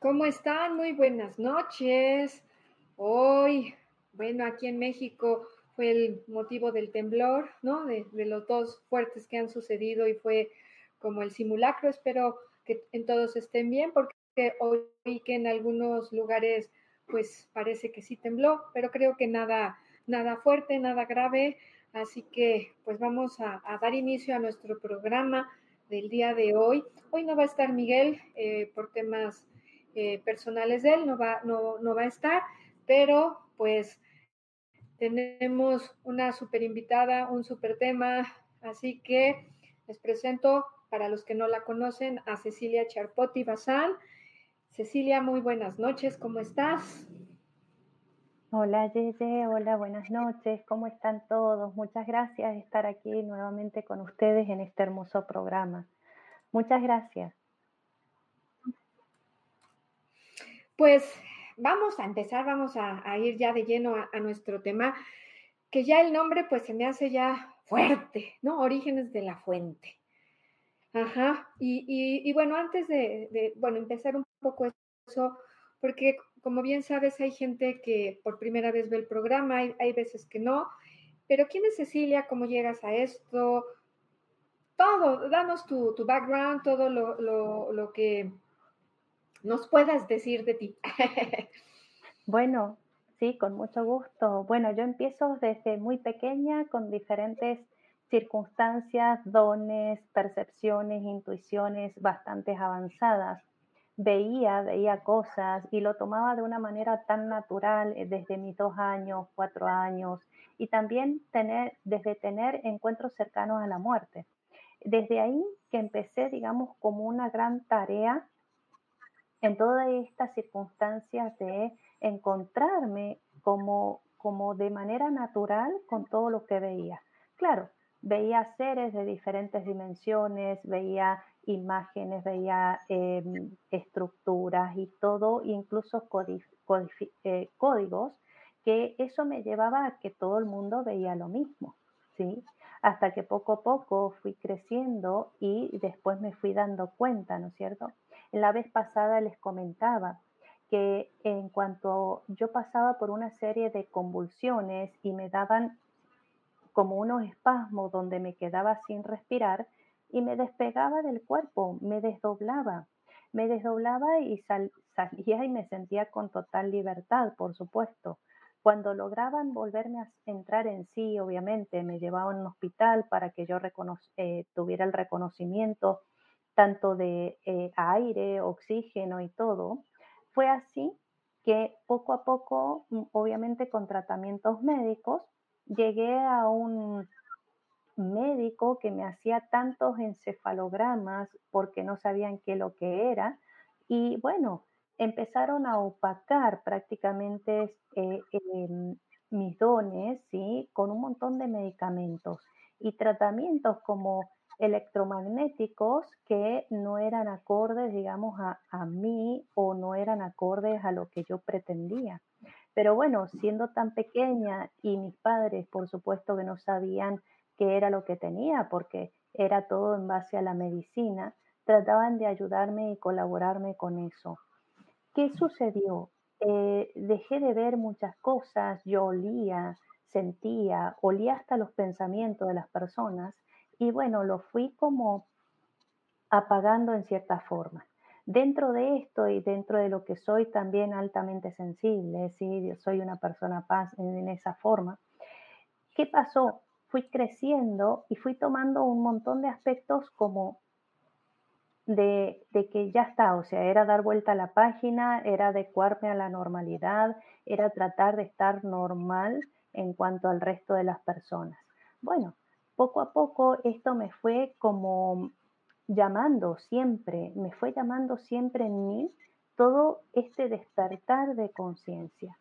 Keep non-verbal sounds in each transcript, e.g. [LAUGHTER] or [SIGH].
¿Cómo están? Muy buenas noches. Hoy, bueno, aquí en México fue el motivo del temblor, ¿no? De, los dos fuertes que han sucedido y fue como el simulacro. Espero que en todos estén bien porque hoy que en algunos lugares pues parece que sí tembló, pero creo que nada, nada fuerte, nada grave. Así que pues vamos a, dar inicio a nuestro programa del día de hoy. Hoy no va a estar Miguel eh, por temas eh, personales de él, no va, no, no va a estar, pero pues tenemos una super invitada, un super tema, así que les presento para los que no la conocen a Cecilia Charpotti Bazán. Cecilia, muy buenas noches, ¿cómo estás? Hola Yeye, hola, buenas noches, ¿cómo están todos? Muchas gracias de estar aquí nuevamente con ustedes en este hermoso programa. Muchas gracias. Pues vamos a empezar, vamos a, ir ya de lleno a, nuestro tema, que ya el nombre pues se me hace ya fuerte, ¿no? Orígenes de la fuente. Ajá, y, bueno, antes de, bueno, empezar un poco eso, porque como bien sabes, hay gente que por primera vez ve el programa, hay, veces que no, pero ¿quién es Cecilia? ¿Cómo llegas a esto? Todo, danos tu, background, todo lo, lo que nos puedas decir de ti. [LAUGHS] bueno, sí, con mucho gusto. Bueno, yo empiezo desde muy pequeña con diferentes circunstancias, dones, percepciones, intuiciones bastante avanzadas. Veía, veía cosas y lo tomaba de una manera tan natural eh, desde mis dos años, cuatro años y también tener, desde tener encuentros cercanos a la muerte. Desde ahí que empecé, digamos, como una gran tarea en todas estas circunstancias de encontrarme como, como de manera natural con todo lo que veía. Claro, veía seres de diferentes dimensiones, veía imágenes, veía em, estructuras y todo, incluso eh, códigos, que eso me llevaba a que todo el mundo veía lo mismo, ¿sí? Hasta que poco a poco fui creciendo y después me fui dando cuenta, ¿no es cierto? La vez pasada les comentaba que en cuanto yo pasaba por una serie de convulsiones y me daban como unos espasmos donde me quedaba sin respirar y me despegaba del cuerpo, me desdoblaba, me desdoblaba y salía y me sentía con total libertad, por supuesto. Cuando lograban volverme a entrar en sí, obviamente me llevaban a un hospital para que yo eh, tuviera el reconocimiento tanto de eh, aire, oxígeno y todo. Fue así que poco a poco, mm, obviamente con tratamientos médicos, llegué a un médico que me hacía tantos encefalogramas porque no sabían qué lo que era. Y bueno, empezaron a opacar prácticamente eh, em, mis dones, ¿sí? Con un montón de medicamentos y tratamientos como electromagnéticos que no eran acordes, digamos, a, a mí o no eran acordes a lo que yo pretendía. Pero bueno, siendo tan pequeña y mis padres, por supuesto que no sabían qué era lo que tenía, porque era todo en base a la medicina, trataban de ayudarme y colaborarme con eso. ¿Qué sucedió? Eh, dejé de ver muchas cosas, yo olía, sentía, olía hasta los pensamientos de las personas y bueno, lo fui como apagando en cierta forma. Dentro de esto y dentro de lo que soy también altamente sensible, ¿sí? soy una persona paz en esa forma. ¿Qué pasó? Fui creciendo y fui tomando un montón de aspectos como de, de, que ya está, o sea, era dar vuelta a la página, era adecuarme a la normalidad, era tratar de estar normal en cuanto al resto de las personas. Bueno, poco a poco esto me fue como llamando siempre, me fue llamando siempre en mí todo este despertar de conciencia.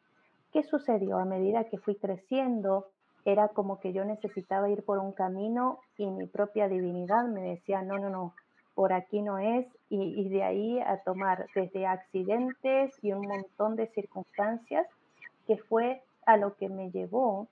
¿Qué sucedió? A medida que fui creciendo, era como que yo necesitaba ir por un camino y mi propia divinidad me decía, no, no, no, por aquí no es, y, de ahí a tomar desde accidentes y un montón de circunstancias que fue a lo que me llevó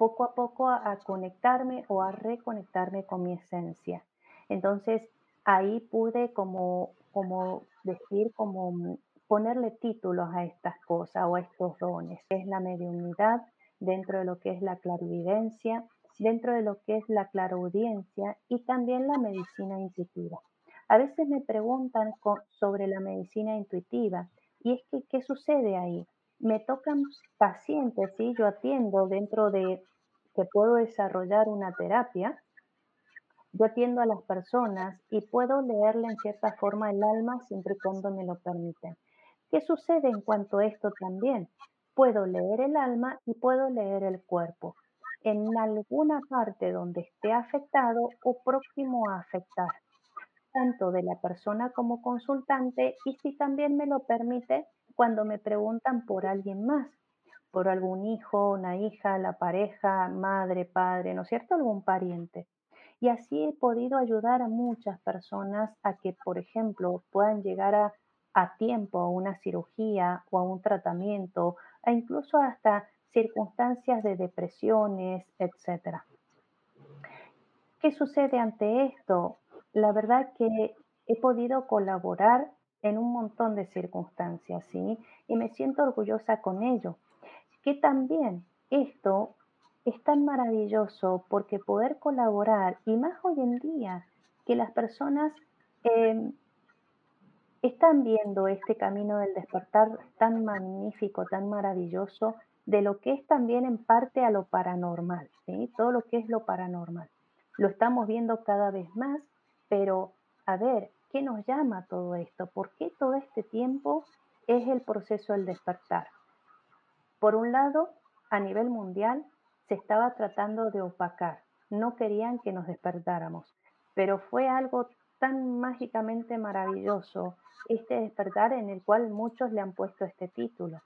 poco a poco a, conectarme o a reconectarme con mi esencia. Entonces ahí pude como, como decir, como ponerle títulos a estas cosas o a estos dones. Es la mediunidad dentro de lo que es la clarividencia, dentro de lo que es la claraudiencia y también la medicina intuitiva. A veces me preguntan sobre la medicina intuitiva y es que, ¿qué sucede ahí? Me tocan pacientes, ¿sí? Yo atiendo dentro de que puedo desarrollar una terapia, yo atiendo a las personas y puedo leerle en cierta forma el alma siempre y cuando me lo permiten. ¿Qué sucede en cuanto a esto también? Puedo leer el alma y puedo leer el cuerpo. En alguna parte donde esté afectado o próximo a afectar, tanto de la persona como consultante y si también me lo permite cuando me preguntan por alguien más por algún hijo, una hija, la pareja, madre, padre, ¿no es cierto? Algún pariente. Y así he podido ayudar a muchas personas a que, por ejemplo, puedan llegar a, tiempo a una cirugía o a un tratamiento, e incluso hasta circunstancias de depresiones, etc. ¿Qué sucede ante esto? La verdad que he podido colaborar en un montón de circunstancias, ¿sí? Y me siento orgullosa con ello que también esto es tan maravilloso porque poder colaborar, y más hoy en día, que las personas em, están viendo este camino del despertar tan magnífico, tan maravilloso, de lo que es también en parte a lo paranormal, ¿sí? todo lo que es lo paranormal. Lo estamos viendo cada vez más, pero a ver, ¿qué nos llama todo esto? ¿Por qué todo este tiempo es el proceso del despertar? Por un lado, a nivel mundial se estaba tratando de opacar, no querían que nos despertáramos, pero fue algo tan mágicamente maravilloso este despertar en el cual muchos le han puesto este título.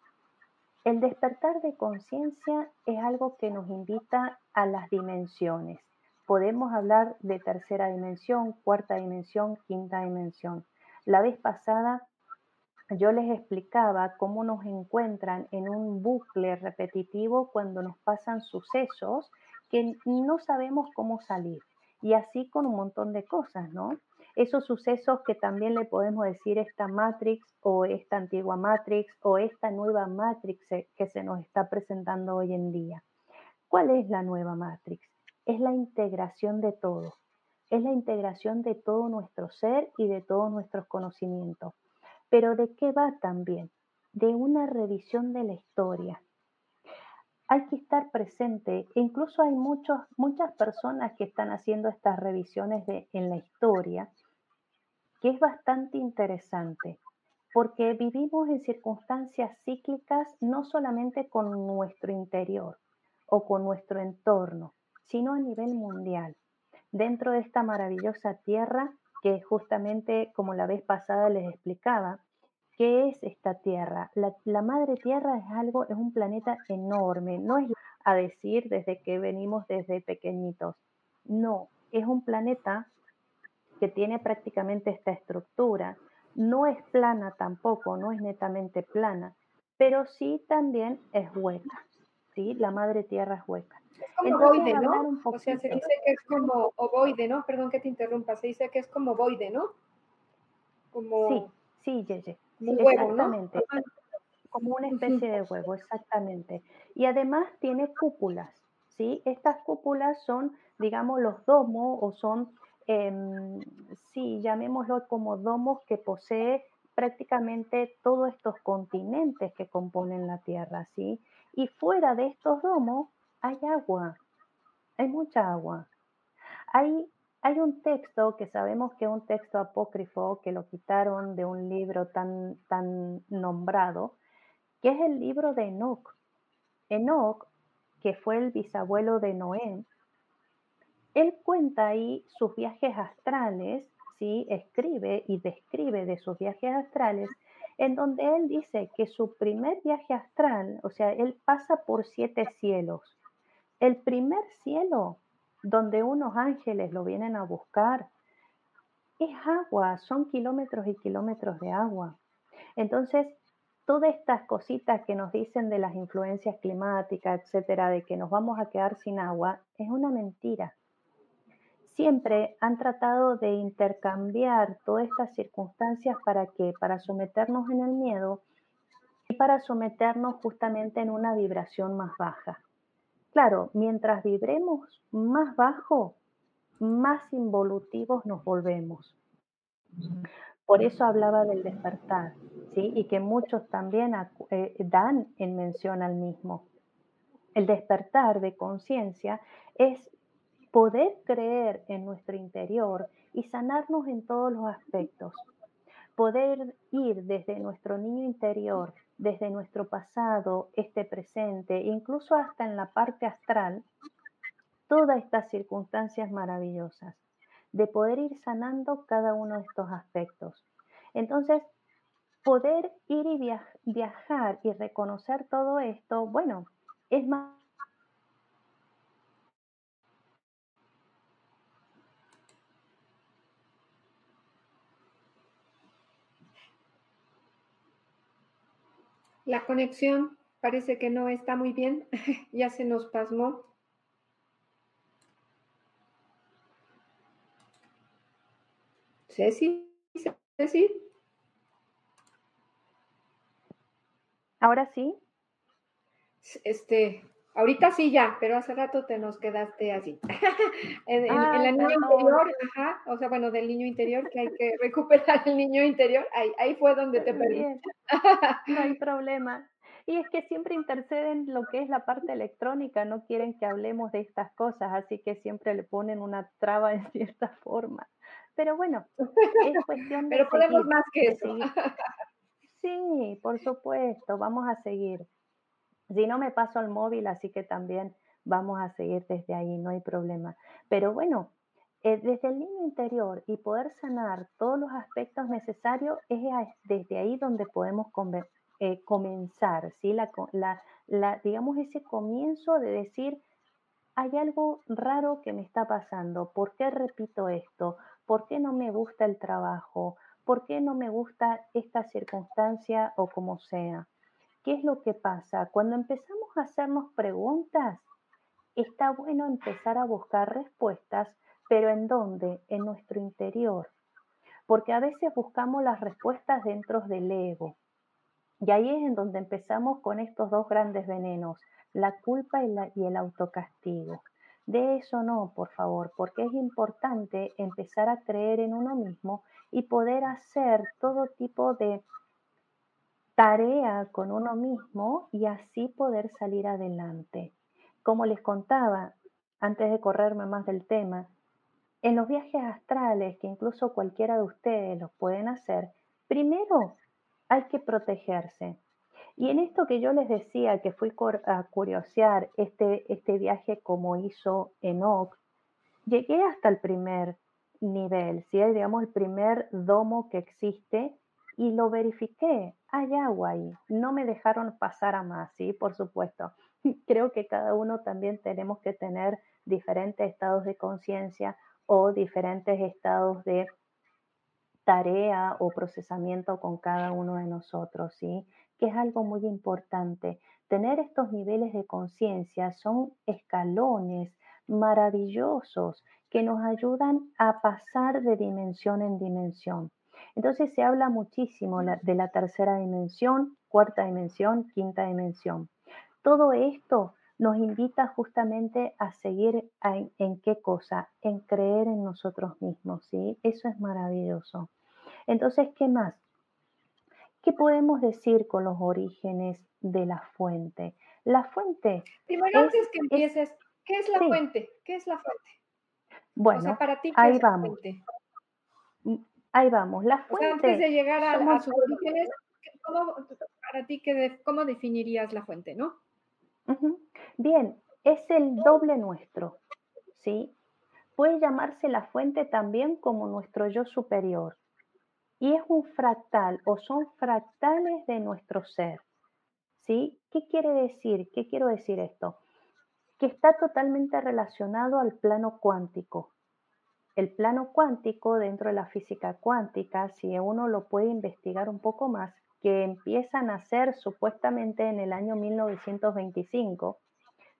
El despertar de conciencia es algo que nos invita a las dimensiones. Podemos hablar de tercera dimensión, cuarta dimensión, quinta dimensión. La vez pasada yo les explicaba cómo nos encuentran en un bucle repetitivo cuando nos pasan sucesos que no sabemos cómo salir. Y así con un montón de cosas, ¿no? Esos sucesos que también le podemos decir esta Matrix o esta antigua Matrix o esta nueva Matrix que se nos está presentando hoy en día. ¿Cuál es la nueva Matrix? Es la integración de todo. Es la integración de todo nuestro ser y de todos nuestros conocimientos pero ¿de qué va también? De una revisión de la historia. hay que estar presente. Incluso hay muchos, muchas personas que están haciendo estas revisiones de, en la historia, que es bastante interesante, porque vivimos en circunstancias cíclicas no solamente con nuestro interior o con nuestro entorno, sino a nivel mundial. Dentro de esta maravillosa tierra, que justamente como la vez pasada les explicaba, ¿Qué es esta Tierra? La, madre Tierra es algo, es un planeta enorme, no es a decir desde que venimos desde pequeñitos. No, es un planeta que tiene prácticamente esta estructura. No es plana tampoco, no es netamente plana, pero sí también es hueca. ¿Sí? La madre Tierra es hueca. Es como ovoide, ¿no? O sea, se dice que es como ovoide, ¿no? Perdón que te interrumpa, se dice que es como ovoide, ¿no? Como... Sí, sí, Yeye exactamente. Como una especie de huevo, exactamente. Y además tiene cúpulas, ¿sí? Estas cúpulas son, digamos, los domos o son, em, sí, llamémoslo como domos que posee prácticamente todos estos continentes que componen la Tierra, ¿sí? Y fuera de estos domos hay agua, hay mucha agua. Hay hay un texto que sabemos que es un texto apócrifo que lo quitaron de un libro tan, tan nombrado, que es el libro de Enoch. Enoch, que fue el bisabuelo de Noé, él cuenta ahí sus viajes astrales, ¿sí? escribe y describe de sus viajes astrales, en donde él dice que su primer viaje astral, o sea, él pasa por siete cielos. El primer cielo donde unos ángeles lo vienen a buscar, es agua, son kilómetros y kilómetros de agua. Entonces, todas estas cositas que nos dicen de las influencias climáticas, etcétera, de que nos vamos a quedar sin agua, es una mentira. Siempre han tratado de intercambiar todas estas circunstancias para que para someternos en el miedo y para someternos justamente en una vibración más baja. Claro, mientras vibremos más bajo, más involutivos nos volvemos. Por eso hablaba del despertar, ¿sí? Y que muchos también eh, dan en mención al mismo. El despertar de conciencia es poder creer en nuestro interior y sanarnos en todos los aspectos. Poder ir desde nuestro niño interior desde nuestro pasado, este presente, incluso hasta en la parte astral, todas estas circunstancias maravillosas, de poder ir sanando cada uno de estos aspectos. Entonces, poder ir y viajar y reconocer todo esto, bueno, es más La conexión parece que no está muy bien, [LAUGHS] ya se nos pasmó. Ceci, Ceci. Ahora sí. Este, Ahorita sí ya, pero hace rato te nos quedaste así. [LAUGHS] en, la niña interior, ajá, o sea, bueno, del niño interior, que hay que [LAUGHS] recuperar el niño interior, ahí, ahí fue donde te perdí. no hay problema. Y es que siempre interceden lo que es la parte electrónica, no quieren que hablemos de estas cosas, así que siempre le ponen una traba en [LAUGHS] cierta forma. Pero bueno, es cuestión de. Pero podemos más que eso. Sí, por supuesto, vamos a seguir. Si no me paso al móvil, así que también vamos a seguir desde ahí, no hay problema. Pero bueno, eh, desde el niño interior y poder sanar todos los aspectos necesarios, es desde ahí donde podemos eh, comenzar, ¿sí? La, digamos, ese comienzo de decir, hay algo raro que me está pasando, ¿por qué repito esto? ¿Por qué no me gusta el trabajo? ¿Por qué no me gusta esta circunstancia o como sea? ¿Qué es lo que pasa? Cuando empezamos a hacernos preguntas, está bueno empezar a buscar respuestas, pero ¿en dónde? En nuestro interior. Porque a veces buscamos las respuestas dentro del ego. Y ahí es en donde empezamos con estos dos grandes venenos, la culpa y, el autocastigo. De eso no, por favor, porque es importante empezar a creer en uno mismo y poder hacer todo tipo de tarea con uno mismo y así poder salir adelante. Como les contaba, antes de correrme más del tema, en los viajes astrales, que incluso cualquiera de ustedes los pueden hacer, primero hay que protegerse. Y en esto que yo les decía, que fui a curiosear este, este viaje como hizo Enoch, llegué hasta el primer nivel, ¿sí? digamos el primer domo que existe y lo verifiqué. Hay agua ahí. No me dejaron pasar a más, sí, por supuesto. [LAUGHS] Creo que cada uno también tenemos que tener diferentes estados de conciencia o diferentes estados de tarea o procesamiento con cada uno de nosotros, ¿sí? Que es algo muy importante. Tener estos niveles de conciencia son escalones maravillosos que nos ayudan a pasar de dimensión en dimensión. Entonces se habla muchísimo de la tercera dimensión, cuarta dimensión, quinta dimensión. Todo esto nos invita justamente a seguir en, qué cosa, en creer en nosotros mismos, ¿sí? Eso es maravilloso. Entonces, ¿qué más? ¿Qué podemos decir con los orígenes de la fuente? La fuente. Primero, antes que empieces, ¿qué es la fuente? ¿Qué es la fuente? Bueno, para ti, ahí vamos. Mm, ahí vamos. La fuente. antes de llegar a, sus orígenes, ¿cómo, para ti, ¿cómo definirías la fuente, no? Bien, es el doble nuestro, ¿sí? Puede llamarse la fuente también como nuestro yo superior. Y es un fractal o son fractales de nuestro ser. ¿Sí? ¿Qué quiere decir? ¿Qué quiero decir esto? Que está totalmente relacionado al plano cuántico. El plano cuántico dentro de la física cuántica, si uno lo puede investigar un poco más, que empiezan a nacer supuestamente en el año 1925.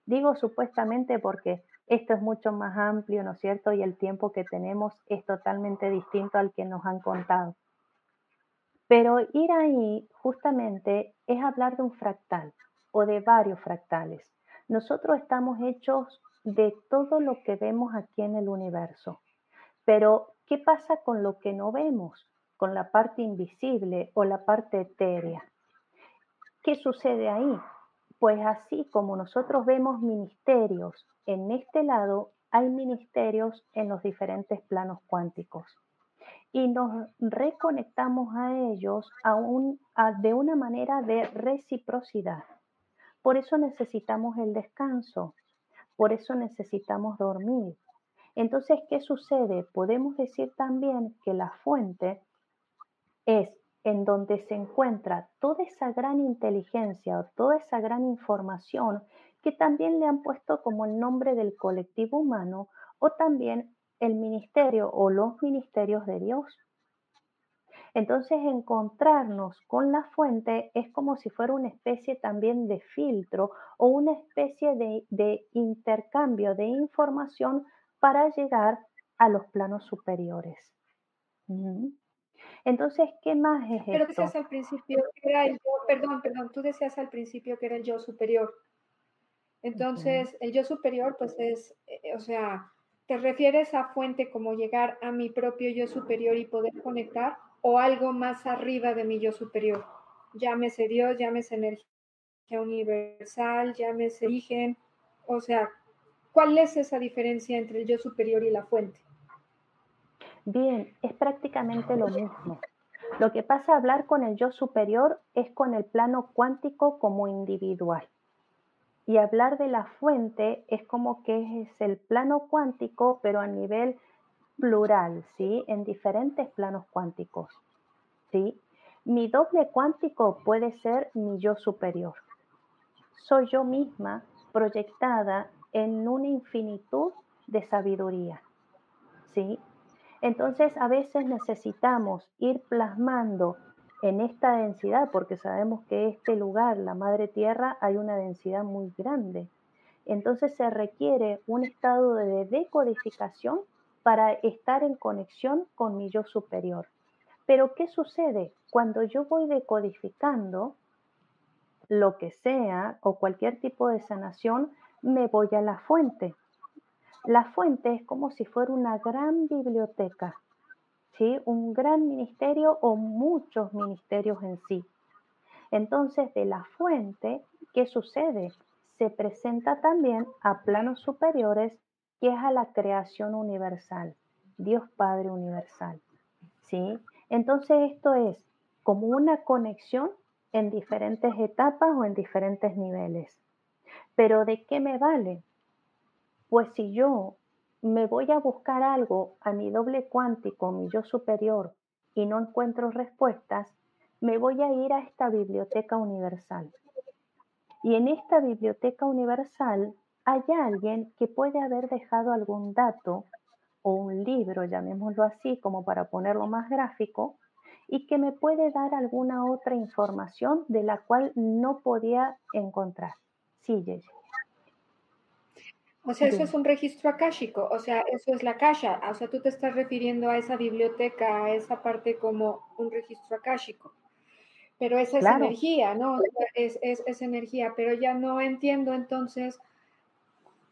Digo supuestamente porque esto es mucho más amplio, ¿no es cierto? Y el tiempo que tenemos es totalmente distinto al que nos han contado. Pero ir ahí justamente es hablar de un fractal o de varios fractales. Nosotros estamos hechos de todo lo que vemos aquí en el universo. Pero, ¿qué pasa con lo que no vemos? con la parte invisible o la parte etérea. ¿Qué sucede ahí? Pues así como nosotros vemos ministerios en este lado, hay ministerios en los diferentes planos cuánticos. Y nos reconectamos a ellos de una manera de reciprocidad. Por eso necesitamos el descanso, por eso necesitamos dormir. Entonces, ¿qué sucede? Podemos decir también que la fuente es en donde se encuentra toda esa gran inteligencia o toda esa gran información que también le han puesto como el nombre del colectivo humano o también el ministerio o los ministerios de Dios. Entonces encontrarnos con la fuente es como si fuera una especie también de filtro o una especie de, intercambio de información para llegar a los planos superiores. Entonces, ¿qué más es Pero decías al principio que era el yo, perdón, perdón, tú decías al principio que era el yo superior. Entonces, el yo superior, pues es, eh, o sea, ¿te refieres a fuente como llegar a mi propio yo superior y poder conectar o algo más arriba de mi yo superior? Llámese Dios, llámese energía universal, llámese origen, o sea, ¿cuál es esa diferencia entre el yo superior y la fuente? Bien, es prácticamente lo mismo. Lo que pasa a hablar con el yo superior es con el plano cuántico como individual. Y hablar de la fuente es como que es el plano cuántico, pero a nivel plural, ¿sí? En diferentes planos cuánticos, ¿sí? Mi doble cuántico puede ser mi yo superior. Soy yo misma proyectada en una infinitud de sabiduría, ¿sí? Entonces, a veces necesitamos ir plasmando en esta densidad, porque sabemos que este lugar, la Madre Tierra, hay una densidad muy grande. Entonces se requiere un estado de decodificación para estar en conexión con mi yo superior. Pero ¿qué sucede? Cuando yo voy decodificando lo que sea o cualquier tipo de sanación, me voy a la fuente. La fuente es como si fuera una gran biblioteca, ¿sí? un gran ministerio o muchos ministerios en sí. Entonces, de la fuente, ¿qué sucede? Se presenta también a planos superiores, que es a la creación universal, Dios Padre universal. ¿Sí? Entonces, esto es como una conexión en diferentes etapas o en diferentes niveles. Pero ¿de qué me vale? Pues si yo me voy a buscar algo a mi doble cuántico, mi yo superior, y no encuentro respuestas, me voy a ir a esta biblioteca universal. Y en esta biblioteca universal hay alguien que puede haber dejado algún dato o un libro, llamémoslo así, como para ponerlo más gráfico, y que me puede dar alguna otra información de la cual no podía encontrar. Sí, Yeye. O sea, eso es un registro akáshico, o sea, eso es la kasha, o sea, tú te estás refiriendo a esa biblioteca, a esa parte como un registro akáshico. Pero esa es energía, ¿no? es, es, energía, pero ya no entiendo entonces,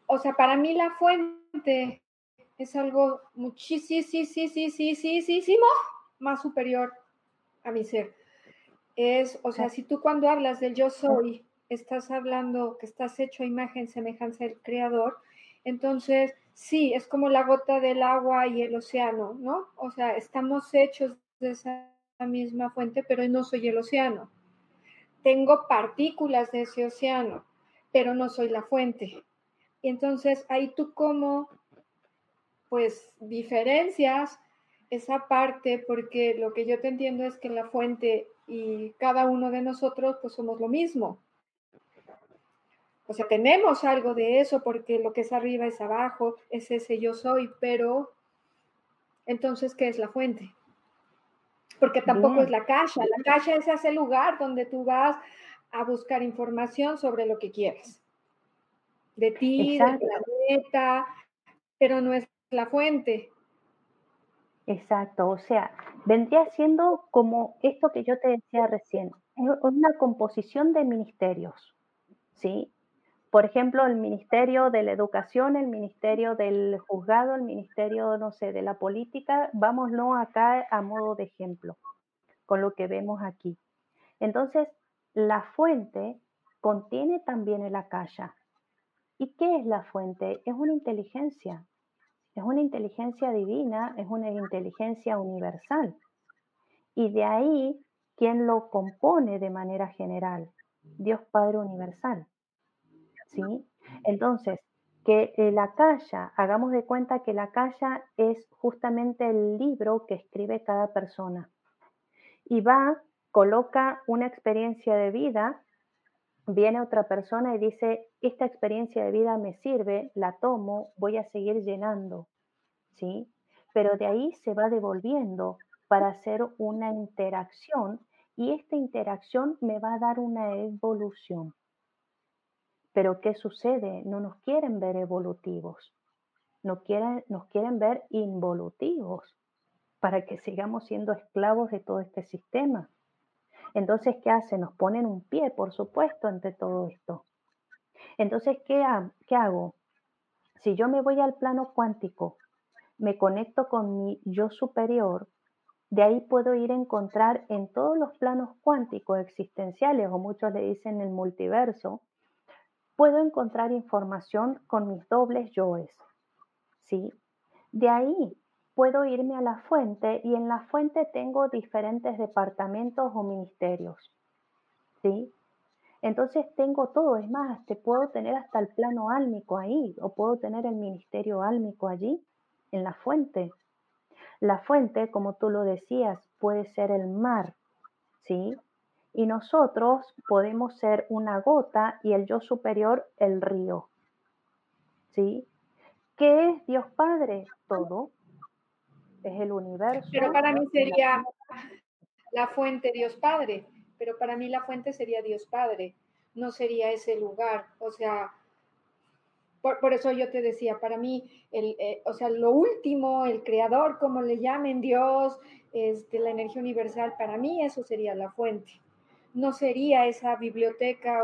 o sea, para mí la fuente es algo muchísimo más superior a mi ser. Es, o sea, si tú cuando hablas del yo soy, estás hablando que estás hecho a imagen, semejanza del creador, entonces sí, es como la gota del agua y el océano, ¿no? O sea, estamos hechos de esa misma fuente, pero no soy el océano. Tengo partículas de ese océano, pero no soy la fuente. Entonces ahí tú como, pues, diferencias esa parte, porque lo que yo te entiendo es que la fuente y cada uno de nosotros, pues somos lo mismo. O sea, tenemos algo de eso porque lo que es arriba es abajo, es ese yo soy, pero entonces, ¿qué es la fuente? Porque tampoco es la caja. La caja es ese lugar donde tú vas a buscar información sobre lo que quieres. De ti, del planeta, pero no es la fuente. Exacto, o sea, vendría siendo como esto que yo te decía recién, una composición de ministerios, ¿sí? Por ejemplo, el Ministerio de la Educación, el Ministerio del Juzgado, el Ministerio, no sé, de la Política, vámonos acá a modo de ejemplo, con lo que vemos aquí. Entonces, la fuente contiene también el akasha. ¿Y qué es la fuente? Es una inteligencia. Es una inteligencia divina, es una inteligencia universal. Y de ahí, ¿quién lo compone de manera general? Dios Padre Universal. ¿Sí? Entonces, que eh, la calla, hagamos de cuenta que la calla es justamente el libro que escribe cada persona. Y va, coloca una experiencia de vida, viene otra persona y dice, esta experiencia de vida me sirve, la tomo, voy a seguir llenando, ¿sí? Pero de ahí se va devolviendo para hacer una interacción y esta interacción me va a dar una evolución. Pero ¿qué sucede? No nos quieren ver evolutivos, no quieren, nos quieren ver involutivos para que sigamos siendo esclavos de todo este sistema. Entonces, ¿qué hacen? Nos ponen un pie, por supuesto, ante todo esto. Entonces, ¿qué, ¿qué hago? Si yo me voy al plano cuántico, me conecto con mi yo superior, de ahí puedo ir a encontrar en todos los planos cuánticos existenciales, o muchos le dicen el multiverso, puedo encontrar información con mis dobles yoes. ¿sí? De ahí puedo irme a la fuente y en la fuente tengo diferentes departamentos o ministerios. ¿sí? Entonces tengo todo, es más, te puedo tener hasta el plano álmico ahí o puedo tener el ministerio álmico allí, en la fuente. La fuente, como tú lo decías, puede ser el mar, ¿sí? Y nosotros podemos ser una gota y el yo superior el río. ¿Sí? ¿Qué es Dios Padre? Todo. Es el universo. Pero para mí sería la fuente Dios Padre, pero para mí la fuente sería Dios Padre, no sería ese lugar. O sea, por, eso yo te decía, para mí, el, eh, o sea, lo último, el creador, como le llamen Dios, este, la energía universal, para mí eso sería la fuente no sería esa biblioteca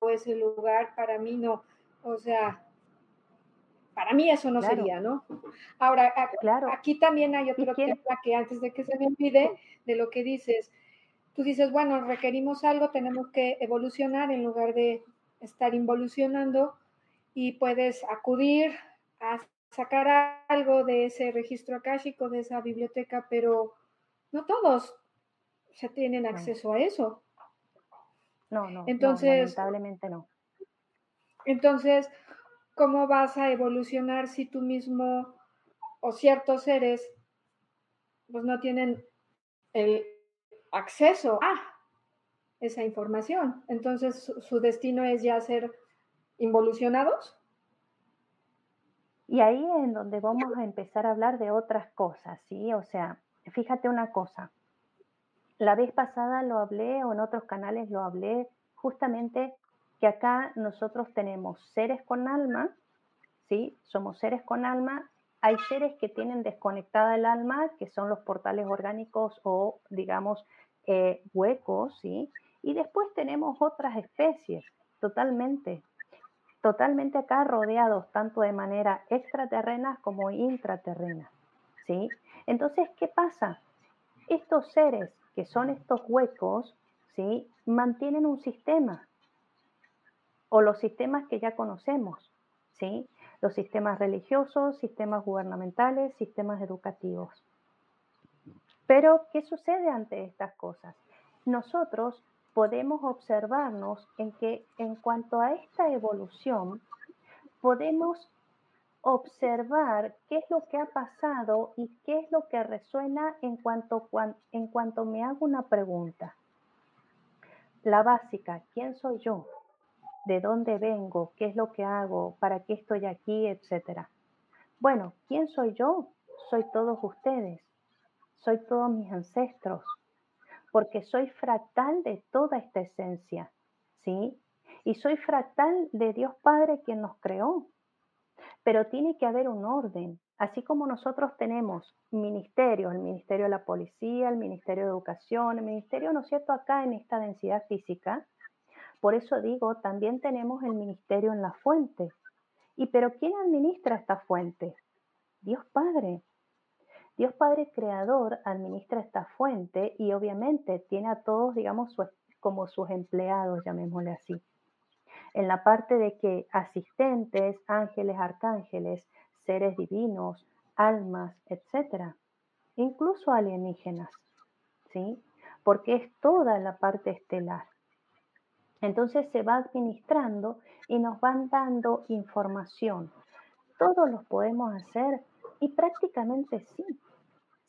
o, ese lugar, para mí no, o sea, para mí eso no sería, ¿no? Ahora, aquí también hay otro tema que antes de que se me olvide de lo que dices, tú dices, bueno, requerimos algo, tenemos que evolucionar en lugar de estar involucionando y puedes acudir a sacar algo de ese registro akáshico, de esa biblioteca, pero no todos ya tienen acceso a eso. No, no, entonces, lamentablemente no. Entonces, ¿cómo vas a evolucionar si tú mismo o ciertos seres pues no tienen el acceso a esa información? Entonces, su, su destino es ya ser involucionados. Y ahí es en donde vamos a empezar a hablar de otras cosas, ¿sí? O sea, fíjate una cosa. La vez pasada lo hablé o en otros canales lo hablé justamente que acá nosotros tenemos seres con alma, ¿sí? Somos seres con alma. Hay seres que tienen desconectada el alma, que son los portales orgánicos o, digamos, eh, huecos, ¿sí? Y después tenemos otras especies, totalmente, totalmente acá rodeados tanto de manera extraterrena como intraterrena. ¿sí? Entonces, ¿qué pasa? Estos seres que son estos huecos, ¿sí? mantienen un sistema o los sistemas que ya conocemos, ¿sí? los sistemas religiosos, sistemas gubernamentales, sistemas educativos. Pero, ¿qué sucede ante estas cosas? Nosotros podemos observarnos en que en cuanto a esta evolución, podemos observar qué es lo que ha pasado y qué es lo que resuena en cuanto, en cuanto me hago una pregunta. La básica, ¿quién soy yo? ¿De dónde vengo? ¿Qué es lo que hago? ¿Para qué estoy aquí? Etcétera. Bueno, ¿quién soy yo? Soy todos ustedes. Soy todos mis ancestros porque soy fractal de toda esta esencia, ¿sí? Y soy fractal de Dios Padre quien nos creó. Pero tiene que haber un orden, así como nosotros tenemos ministerios, el Ministerio de la Policía, el Ministerio de Educación, el Ministerio, ¿no es cierto?, acá en esta densidad física. Por eso digo, también tenemos el Ministerio en la fuente. ¿Y pero quién administra esta fuente? Dios Padre. Dios Padre Creador administra esta fuente y obviamente tiene a todos, digamos, como sus empleados, llamémosle así. En la parte de que asistentes, ángeles, arcángeles, seres divinos, almas, etcétera, incluso alienígenas, ¿sí? Porque es toda la parte estelar. Entonces se va administrando y nos van dando información. Todos los podemos hacer y prácticamente sí.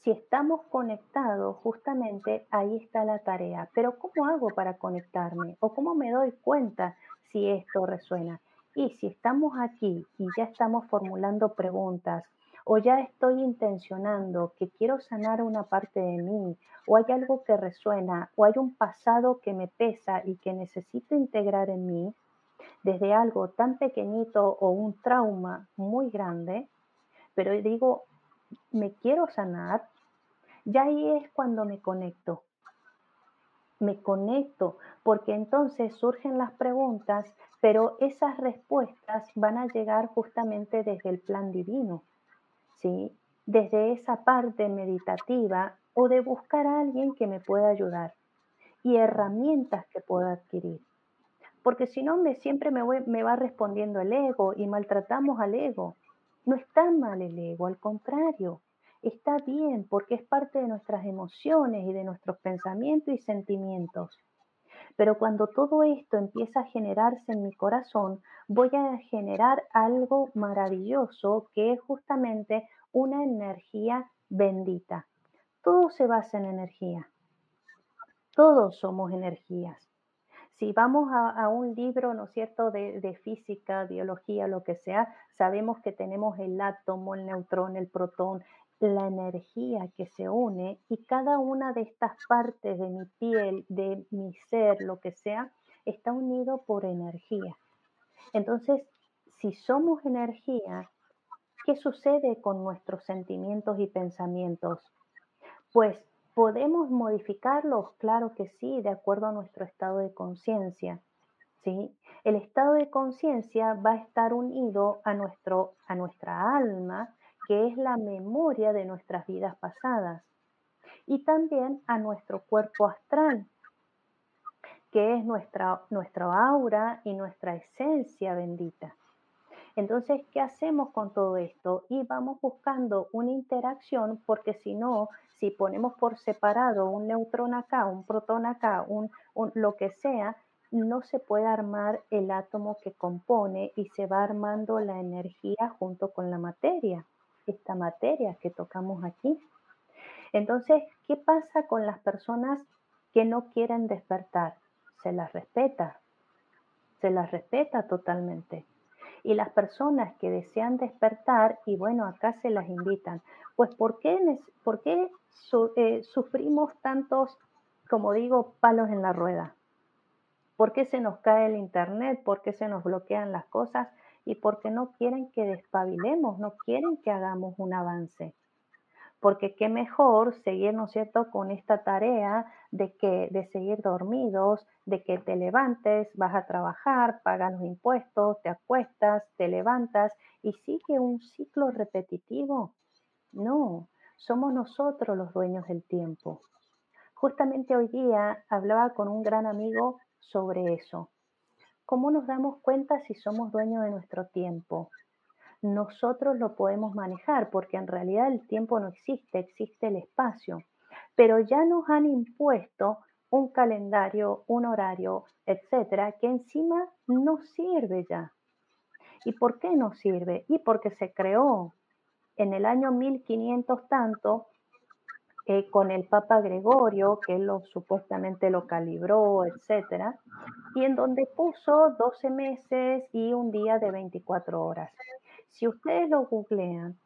Si estamos conectados, justamente ahí está la tarea. Pero ¿cómo hago para conectarme? ¿O cómo me doy cuenta si esto resuena? Y si estamos aquí y ya estamos formulando preguntas, o ya estoy intencionando que quiero sanar una parte de mí, o hay algo que resuena, o hay un pasado que me pesa y que necesito integrar en mí, desde algo tan pequeñito o un trauma muy grande, pero digo, me quiero sanar, ya ahí es cuando me conecto. Me conecto porque entonces surgen las preguntas, pero esas respuestas van a llegar justamente desde el plan divino, ¿sí? Desde esa parte meditativa o de buscar a alguien que me pueda ayudar y herramientas que pueda adquirir. Porque si no, me, siempre me, me va respondiendo el ego y maltratamos al ego. No está mal el ego, al contrario, está bien porque es parte de nuestras emociones y de nuestros pensamientos y sentimientos. Pero cuando todo esto empieza a generarse en mi corazón, voy a generar algo maravilloso que es justamente una energía bendita. Todo se basa en energía. Todos somos energías. Si vamos a, un libro, ¿no es cierto?, de, de, física, biología, lo que sea, sabemos que tenemos el átomo, el neutrón, el protón, la energía que se une y cada una de estas partes de mi piel, de mi ser, lo que sea, está unido por energía. Entonces, si somos energía, ¿qué sucede con nuestros sentimientos y pensamientos? Pues ¿Podemos modificarlos? Claro que sí, de acuerdo a nuestro estado de conciencia. ¿sí? El estado de conciencia va a estar unido a, nuestro, a nuestra alma, que es la memoria de nuestras vidas pasadas, y también a nuestro cuerpo astral, que es nuestra, nuestra aura y nuestra esencia bendita. Entonces, ¿qué hacemos con todo esto? Y vamos buscando una interacción porque si no, si ponemos por separado un neutrón acá, un protón acá, un, lo que sea, no se puede armar el átomo que compone y se va armando la energía junto con la materia, esta materia que tocamos aquí. Entonces, ¿qué pasa con las personas que no quieren despertar? Se las respeta, se las respeta totalmente. Y las personas que desean despertar, y bueno, acá se las invitan, pues ¿por qué, por qué eh, sufrimos tantos, como digo, palos en la rueda? ¿Por qué se nos cae el Internet? ¿Por qué se nos bloquean las cosas? Y porque no quieren que despabilemos, no quieren que hagamos un avance porque qué mejor seguir, ¿no cierto?, con esta tarea de que de seguir dormidos, de que te levantes, vas a trabajar, pagas los impuestos, te acuestas, te levantas y sigue un ciclo repetitivo. No, somos nosotros los dueños del tiempo. Justamente hoy día hablaba con un gran amigo sobre eso. ¿Cómo nos damos cuenta si somos dueños de nuestro tiempo? nosotros lo podemos manejar, porque en realidad el tiempo no existe, existe el espacio, pero ya nos han impuesto un calendario, un horario, etcétera, que encima no sirve ya. ¿Y por qué no sirve? Y porque se creó en el año 1500 tanto eh, con el Papa Gregorio, que lo, supuestamente lo calibró, etcétera, y en donde puso 12 meses y un día de 24 horas. Si ustedes lo googlean,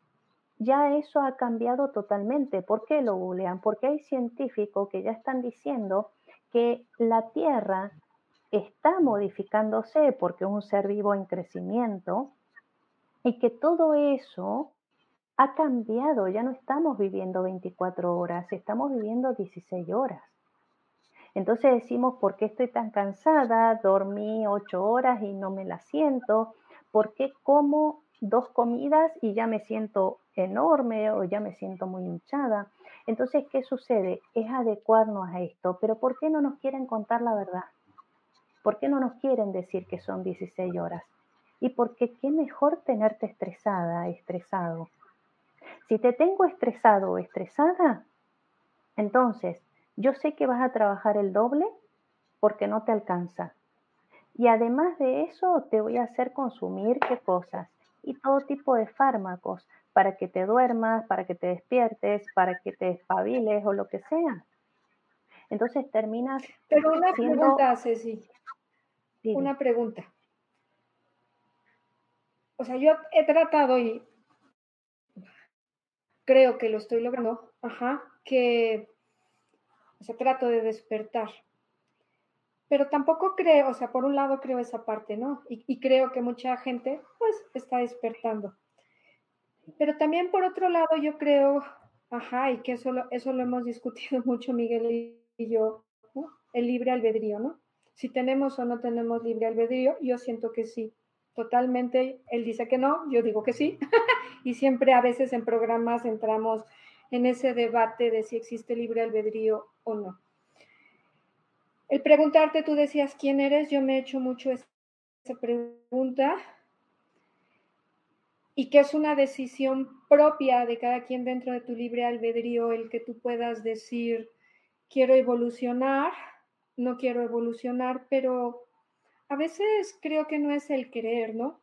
ya eso ha cambiado totalmente. ¿Por qué lo googlean? Porque hay científicos que ya están diciendo que la Tierra está modificándose porque es un ser vivo en crecimiento y que todo eso ha cambiado. Ya no estamos viviendo 24 horas, estamos viviendo 16 horas. Entonces decimos, ¿por qué estoy tan cansada? Dormí 8 horas y no me la siento. ¿Por qué como dos comidas y ya me siento enorme o ya me siento muy hinchada. Entonces, ¿qué sucede? Es adecuarnos a esto, pero ¿por qué no nos quieren contar la verdad? ¿Por qué no nos quieren decir que son 16 horas? Y porque qué mejor tenerte estresada, estresado. Si te tengo estresado o estresada, entonces yo sé que vas a trabajar el doble porque no te alcanza. Y además de eso, te voy a hacer consumir qué cosas y todo tipo de fármacos para que te duermas, para que te despiertes, para que te espabiles o lo que sea. Entonces terminas. Pero una pregunta, Ceci. Una pregunta. O sea, yo he tratado y creo que lo estoy logrando, ajá, que o sea, trato de despertar pero tampoco creo, o sea, por un lado creo esa parte, ¿no? Y, creo que mucha gente, pues, está despertando. Pero también por otro lado yo creo, ajá, y que eso lo, eso lo hemos discutido [LAUGHS] mucho Miguel y yo. El libre albedrío, ¿no? Si tenemos o no tenemos libre albedrío, yo siento que sí, totalmente. Él dice que no, yo digo que sí. [LAUGHS] y siempre a veces en programas entramos en ese debate de si existe libre albedrío o no. El preguntarte, tú decías quién eres, yo me he hecho mucho esa pregunta y que es una decisión propia de cada quien dentro de tu libre albedrío el que tú puedas decir, quiero evolucionar, no quiero evolucionar, pero a veces creo que no es el querer, ¿no?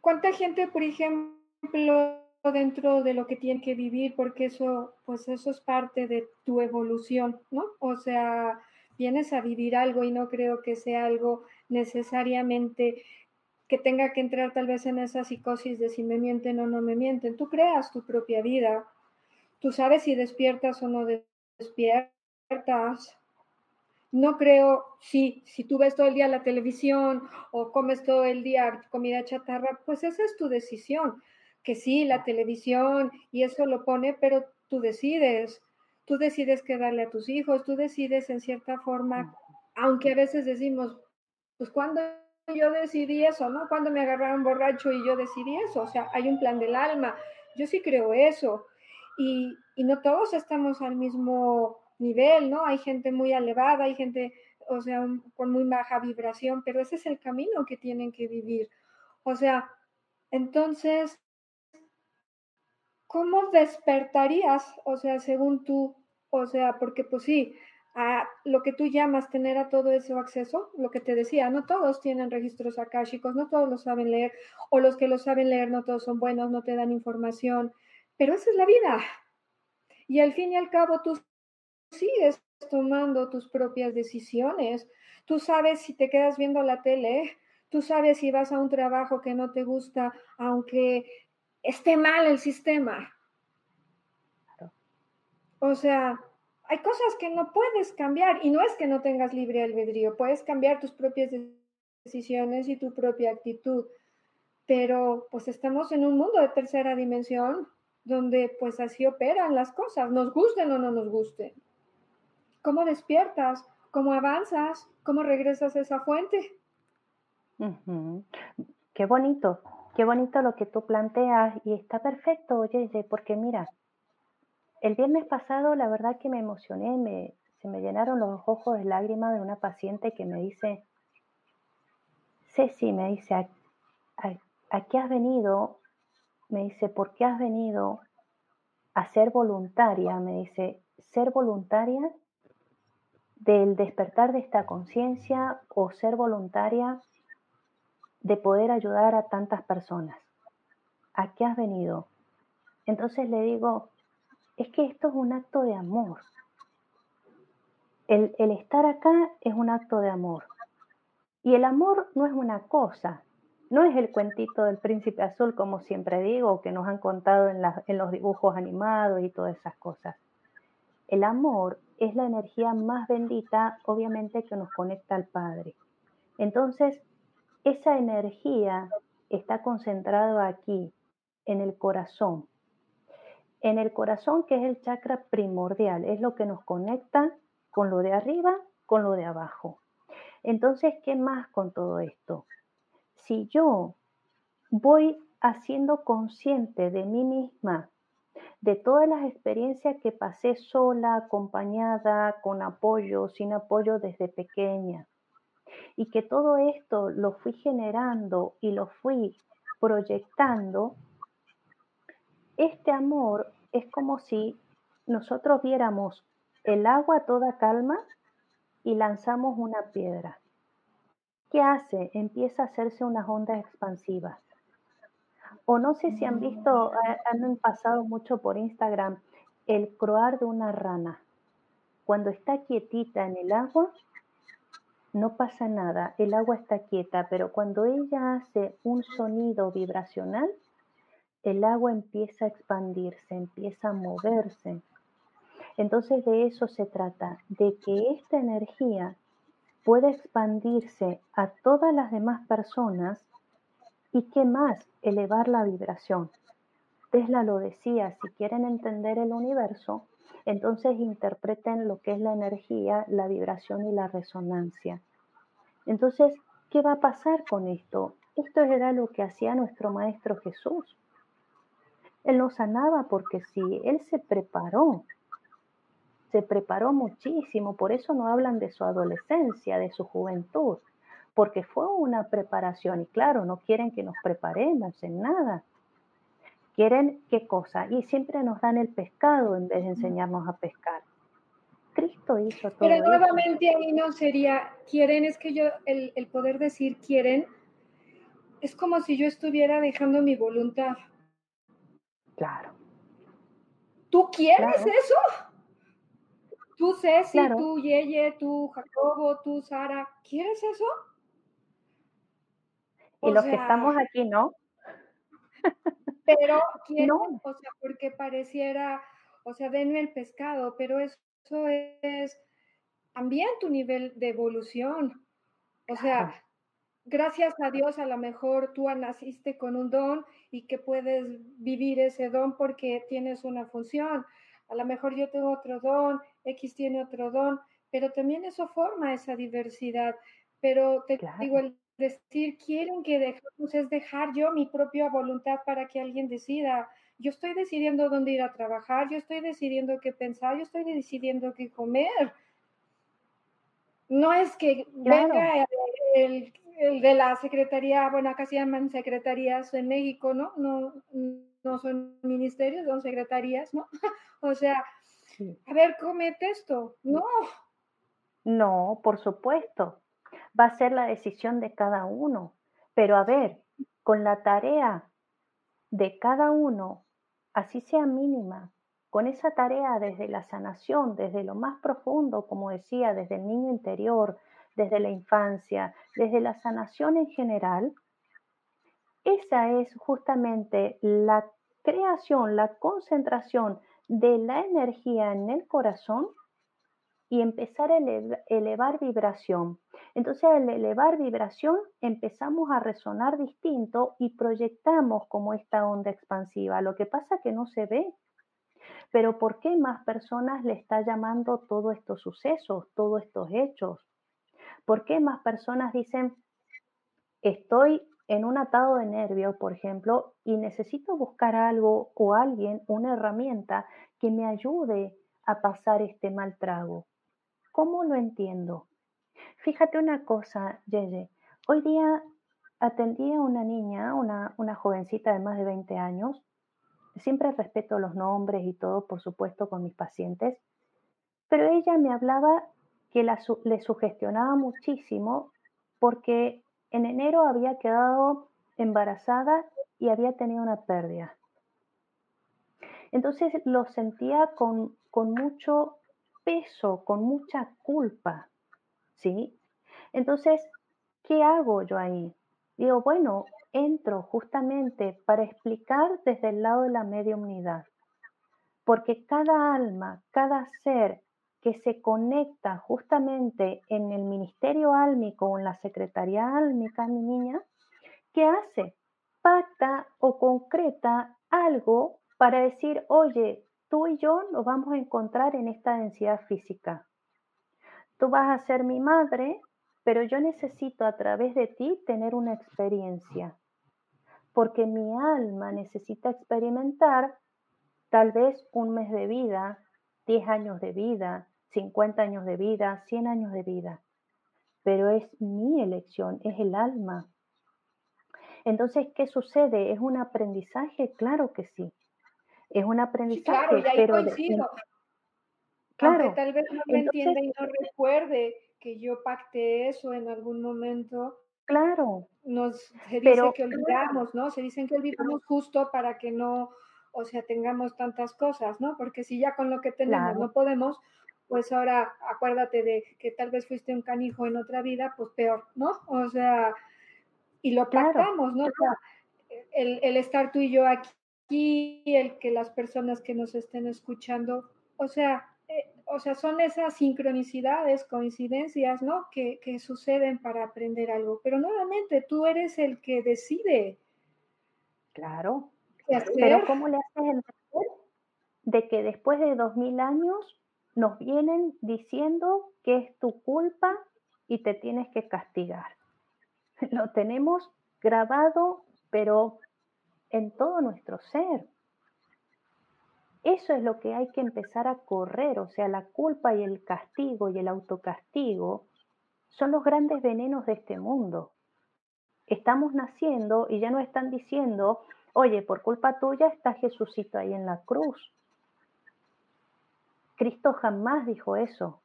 ¿Cuánta gente, por ejemplo, dentro de lo que tiene que vivir, porque eso, pues eso es parte de tu evolución, ¿no? O sea, vienes a vivir algo y no creo que sea algo necesariamente que tenga que entrar tal vez en esa psicosis de si me mienten o no me mienten. Tú creas tu propia vida. Tú sabes si despiertas o no despiertas. No creo, sí, si tú ves todo el día la televisión o comes todo el día comida chatarra, pues esa es tu decisión que sí, la televisión y eso lo pone, pero tú decides, tú decides qué darle a tus hijos, tú decides en cierta forma, aunque a veces decimos, pues cuando yo decidí eso, ¿no? Cuando me agarraron borracho y yo decidí eso, o sea, hay un plan del alma, yo sí creo eso, y, y no todos estamos al mismo nivel, ¿no? Hay gente muy elevada, hay gente, o sea, con muy baja vibración, pero ese es el camino que tienen que vivir. O sea, entonces, ¿cómo despertarías? O sea, según tú, o sea, porque pues sí, a lo que tú llamas tener a todo ese acceso, lo que te decía, no todos tienen registros akáshicos, no todos lo saben leer, o los que lo saben leer no todos son buenos, no te dan información, pero esa es la vida. Y al fin y al cabo tú sigues tomando tus propias decisiones. Tú sabes si te quedas viendo la tele, tú sabes si vas a un trabajo que no te gusta, aunque esté mal el sistema. O sea, hay cosas que no puedes cambiar y no es que no tengas libre albedrío, puedes cambiar tus propias decisiones y tu propia actitud, pero pues estamos en un mundo de tercera dimensión donde pues así operan las cosas, nos gusten o no nos gusten. ¿Cómo despiertas? ¿Cómo avanzas? ¿Cómo regresas a esa fuente? Qué bonito, qué bonito lo que tú planteas y está perfecto, oye, porque mira, el viernes pasado, la verdad que me emocioné, se me llenaron los ojos de lágrimas de una paciente que me dice, Ceci, me dice, ¿a, qué has venido? Me dice, ¿por qué has venido a ser voluntaria? Me dice, ser voluntaria del despertar de esta conciencia o ser voluntaria de poder ayudar a tantas personas. ¿A qué has venido? Entonces le digo, es que esto es un acto de amor. El, estar acá es un acto de amor. Y el amor no es una cosa, no es el cuentito del príncipe azul, como siempre digo, que nos han contado en, en los dibujos animados y todas esas cosas. El amor es la energía más bendita, obviamente, que nos conecta al Padre. Entonces, esa energía está concentrada aquí, en el corazón en el corazón, que es el chakra primordial, es lo que nos conecta con lo de arriba, con lo de abajo. Entonces, ¿qué más con todo esto? Si yo voy haciendo consciente de mí misma, de todas las experiencias que pasé sola, acompañada, con apoyo, sin apoyo desde pequeña, y que todo esto lo fui generando y lo fui proyectando, este amor es como si nosotros viéramos el agua toda calma y lanzamos una piedra. ¿Qué hace? Empieza a hacerse unas ondas expansivas. O no sé si han visto, han pasado mucho por Instagram, el croar de una rana. Cuando está quietita en el agua, no pasa nada, el agua está quieta, pero cuando ella hace un sonido vibracional, el agua empieza a expandirse, empieza a moverse. Entonces de eso se trata, de que esta energía pueda expandirse a todas las demás personas y que más elevar la vibración. Tesla lo decía, si quieren entender el universo, entonces interpreten lo que es la energía, la vibración y la resonancia. Entonces, ¿qué va a pasar con esto? Esto era lo que hacía nuestro Maestro Jesús. Él no sanaba porque sí, él se preparó, se preparó muchísimo, por eso no hablan de su adolescencia, de su juventud, porque fue una preparación y claro, no quieren que nos preparemos en nada. Quieren qué cosa y siempre nos dan el pescado en vez de enseñarnos a pescar. Cristo hizo todo. Pero nuevamente ahí no sería, quieren, es que yo, el, el poder decir quieren, es como si yo estuviera dejando mi voluntad. Claro. ¿Tú quieres eso? Tú, Ceci, tú, Yeye, tú, Jacobo, tú, Sara, ¿quieres eso? Y los que estamos aquí, ¿no? [LAUGHS] Pero quiero, o sea, porque pareciera, o sea, denme el pescado, pero eso es también tu nivel de evolución. O sea, gracias a Dios a lo mejor tú naciste con un don y que puedes vivir ese don porque tienes una función. A lo mejor yo tengo otro don, X tiene otro don, pero también eso forma esa diversidad. Pero te digo, el decir quieren que dejemos es dejar yo mi propia voluntad para que alguien decida. yo estoy decidiendo dónde ir a trabajar, yo estoy decidiendo qué pensar, yo estoy decidiendo qué comer. No es que venga el, de la secretaría, bueno, acá se llaman secretarías en México, ¿no? No, no son ministerios, son secretarías, ¿no? [LAUGHS] o sea, a ver, comete esto. No. No, por supuesto. Va a ser la decisión de cada uno. Pero a ver, con la tarea de cada uno, así sea mínima, con esa tarea desde la sanación, desde lo más profundo, como decía, desde el niño interior, desde la infancia, desde la sanación en general, esa es justamente la creación, la concentración de la energía en el corazón y empezar a elevar, vibración. Entonces, al elevar vibración, empezamos a resonar distinto y proyectamos como esta onda expansiva. Lo que pasa que no se ve. Pero ¿por qué más personas le está llamando todos estos sucesos, todos estos hechos? ¿Por qué más personas dicen, estoy en un atado de nervios, por ejemplo, y necesito buscar algo o alguien, una herramienta que me ayude a pasar este mal trago? ¿Cómo lo entiendo? Fíjate una cosa, Yeye. Hoy día atendí a una niña, una, una jovencita de más de 20 años. Siempre respeto los nombres y todo, por supuesto, con mis pacientes. Pero ella me hablaba que le sugestionaba muchísimo porque en enero había quedado embarazada y había tenido una pérdida. Entonces lo sentía con, con mucho peso, con mucha culpa, ¿sí? Entonces, ¿qué hago yo ahí? Digo, bueno, entro justamente para explicar desde el lado de la mediumnidad, porque cada alma, cada ser que se conecta justamente en el ministerio álmico o en la secretaría álmica, mi niña, ¿qué hace? Pacta o concreta algo para decir, oye, tú y yo nos vamos a encontrar en esta densidad física. Tú vas a ser mi madre, pero yo necesito a través de ti tener una experiencia, porque mi alma necesita experimentar tal vez un mes de vida, 10 años de vida, 50 años de vida, 100 años de vida, pero es mi elección, es el alma. Entonces, ¿qué sucede? ¿Es un aprendizaje? Claro que sí. Es un aprendizaje. claro, y ahí pero coincido. claro. Aunque tal vez no me entienda y no recuerde que yo pacté eso en algún momento. Claro. Nos se dice que olvidamos, ¿no? Se dicen que olvidamos justo para que no, o sea, tengamos tantas cosas, ¿no? Porque si ya con lo que tenemos no podemos, pues ahora acuérdate de que tal vez fuiste un canijo en otra vida, pues peor, ¿no? O sea, y lo pactamos, ¿no? O sea, el, el estar tú y yo aquí y el que las personas que nos estén escuchando, o sea, eh, o sea, son esas sincronicidades, coincidencias, ¿no? Que, que, suceden para aprender algo. Pero nuevamente, tú eres el que decide. Claro. Pero ¿cómo le haces el de que después de dos mil años nos vienen diciendo que es tu culpa y te tienes que castigar? [LAUGHS] Lo tenemos grabado, pero en todo nuestro ser. Eso es lo que hay que empezar a correr, o sea, la culpa y el castigo y el autocastigo son los grandes venenos de este mundo. Estamos naciendo y ya nos están diciendo, oye, por culpa tuya está Jesucito ahí en la cruz. Cristo jamás dijo eso,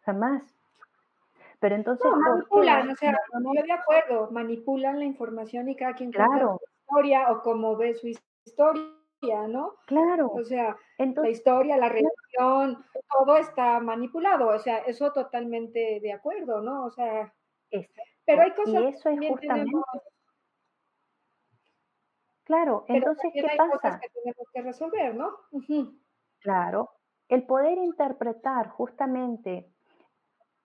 jamás. Pero entonces... manipulan, o sea, no de acuerdo, manipulan la información y cada quien claro historia o como ve su historia, ¿no? Claro. O sea, la historia, la religión, todo está manipulado, o sea, eso totalmente de acuerdo, ¿no? O sea, pero hay cosas y eso es justamente... Claro, entonces, ¿qué hay pasa? Cosas que tenemos que resolver, ¿no? Claro, el poder interpretar justamente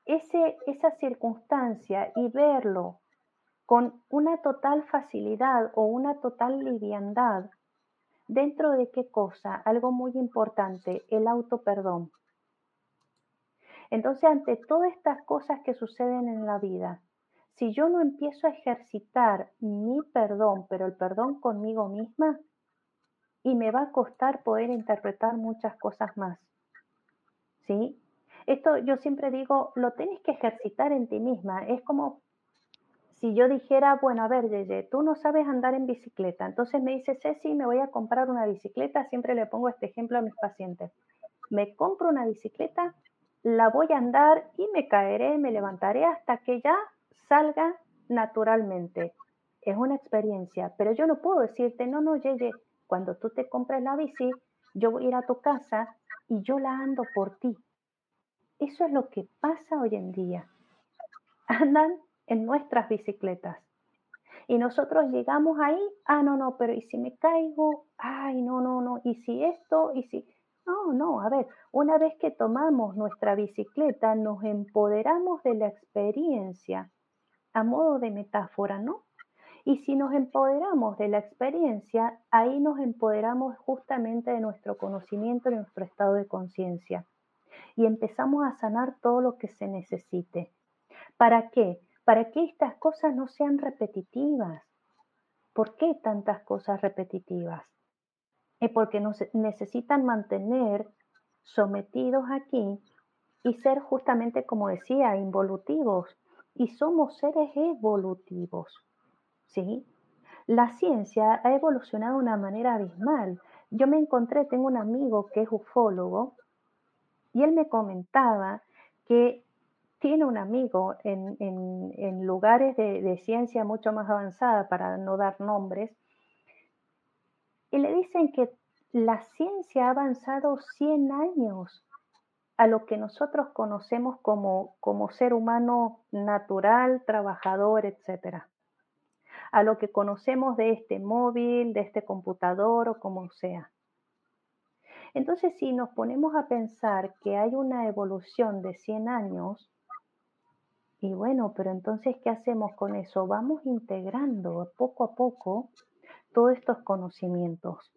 ese, esa circunstancia y verlo con una total facilidad o una total liviandad. ¿Dentro de qué cosa? Algo muy importante, el autoperdón. Entonces, ante todas estas cosas que suceden en la vida, si yo no empiezo a ejercitar mi perdón, pero el perdón conmigo misma, y me va a costar poder interpretar muchas cosas más. ¿Sí? Esto yo siempre digo, lo tienes que ejercitar en ti misma. Es como si yo dijera, bueno, a ver, Yeye, tú no sabes andar en bicicleta. Entonces me dice, Ceci, me voy a comprar una bicicleta. Siempre le pongo este ejemplo a mis pacientes. Me compro una bicicleta, la voy a andar y me caeré, me levantaré hasta que ya salga naturalmente. Es una experiencia, pero yo no puedo decirte, no, no, Yeye, cuando tú te compres la bici, yo voy a ir a tu casa y yo la ando por ti. Eso es lo que pasa hoy en día. Andan en nuestras bicicletas. Y nosotros llegamos ahí, ah, no, no, pero ¿y si me caigo? Ay, no, no, no, ¿y si esto? ¿Y si... No, no, a ver, una vez que tomamos nuestra bicicleta, nos empoderamos de la experiencia a modo de metáfora, ¿no? Y si nos empoderamos de la experiencia, ahí nos empoderamos justamente de nuestro conocimiento, de nuestro estado de conciencia. Y empezamos a sanar todo lo que se necesite. ¿Para qué? Para que estas cosas no sean repetitivas. ¿Por qué tantas cosas repetitivas? Es porque nos necesitan mantener sometidos aquí y ser justamente, como decía, involutivos. Y somos seres evolutivos. ¿sí? La ciencia ha evolucionado de una manera abismal. Yo me encontré, tengo un amigo que es ufólogo, y él me comentaba que tiene un amigo en, lugares de, ciencia mucho más avanzada, para no dar nombres, y le dicen que la ciencia ha avanzado 100 años a lo que nosotros conocemos como, como ser humano natural, trabajador, etcétera a lo que conocemos de este móvil, de este computador o como sea. Entonces, si nos ponemos a pensar que hay una evolución de 100 años, y bueno, pero entonces, ¿qué hacemos con eso? Vamos integrando poco a poco todos estos conocimientos.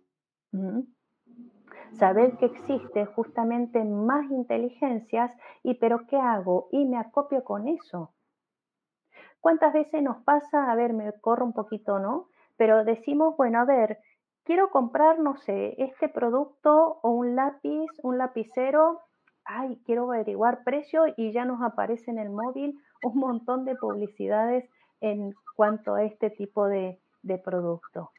Saber que existe justamente más inteligencias y pero ¿qué hago? Y me acopio con eso. ¿Cuántas veces nos pasa, a ver, me corro un poquito, ¿no? Pero decimos, bueno, a ver, quiero comprar, no sé, este producto o un lápiz, un lapicero, ay, quiero averiguar precio y ya nos aparece en el móvil un montón de publicidades en cuanto a este tipo de, producto.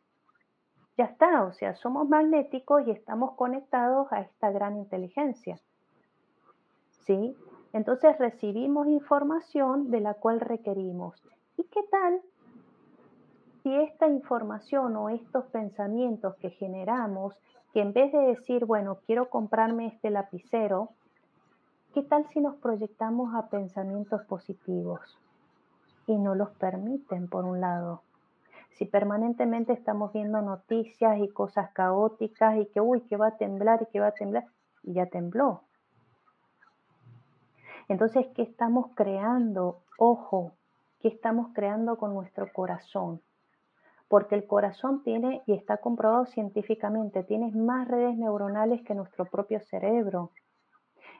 Ya está, o sea, somos magnéticos y estamos conectados a esta gran inteligencia. ¿Sí? Entonces recibimos información de la cual requerimos. ¿Y qué tal si esta información o estos pensamientos que generamos, que en vez de decir, bueno, quiero comprarme este lapicero, ¿qué tal si nos proyectamos a pensamientos positivos? Y no los permiten, por un lado. Si permanentemente estamos viendo noticias y cosas caóticas y que, uy, que va a temblar y que va a temblar, y ya tembló. Entonces, ¿qué estamos creando? Ojo, ¿qué estamos creando con nuestro corazón? Porque el corazón tiene, y está comprobado científicamente, tiene más redes neuronales que nuestro propio cerebro.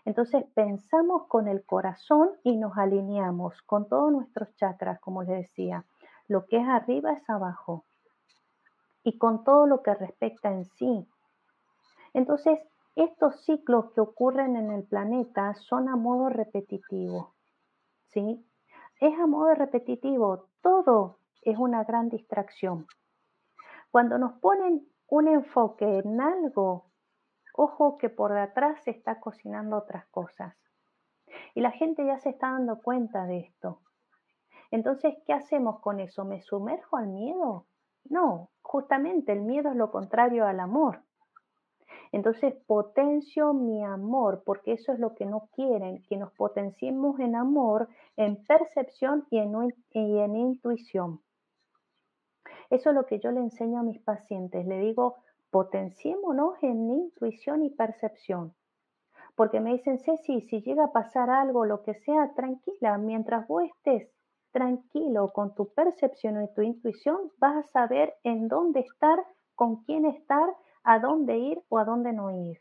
Entonces pensamos con el corazón y nos alineamos con todos nuestros chakras, como les decía. Lo que es arriba es abajo. Y con todo lo que respecta en sí. Entonces, estos ciclos que ocurren en el planeta son a modo repetitivo, ¿sí? Es a modo repetitivo, todo es una gran distracción. Cuando nos ponen un enfoque en algo, ojo que por detrás se está cocinando otras cosas. Y la gente ya se está dando cuenta de esto. Entonces, ¿qué hacemos con eso? ¿Me sumerjo al miedo? No, justamente el miedo es lo contrario al amor. Entonces potencio mi amor, porque eso es lo que no quieren, que nos potenciemos en amor, en percepción y en, y en intuición. Eso es lo que yo le enseño a mis pacientes. Le digo, potenciémonos en intuición y percepción. Porque me dicen, Ceci, si llega a pasar algo, lo que sea, tranquila, mientras vos estés tranquilo con tu percepción y tu intuición, vas a saber en dónde estar, con quién estar a dónde ir o a dónde no ir.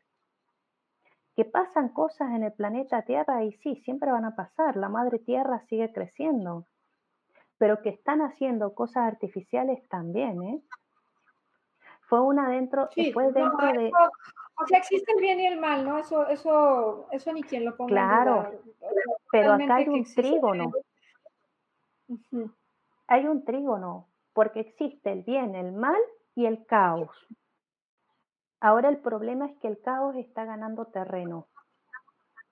Que pasan cosas en el planeta Tierra y sí, siempre van a pasar, la madre Tierra sigue creciendo, pero que están haciendo cosas artificiales también, ¿eh? Fue una dentro, fue dentro de... o sea, existe el bien y el mal, ¿no? Eso, eso, eso ni quien lo ponga. Claro, pero acá hay un trígono. Hay un trígono, porque existe el bien, el mal y el caos. Ahora el problema es que el caos está ganando terreno.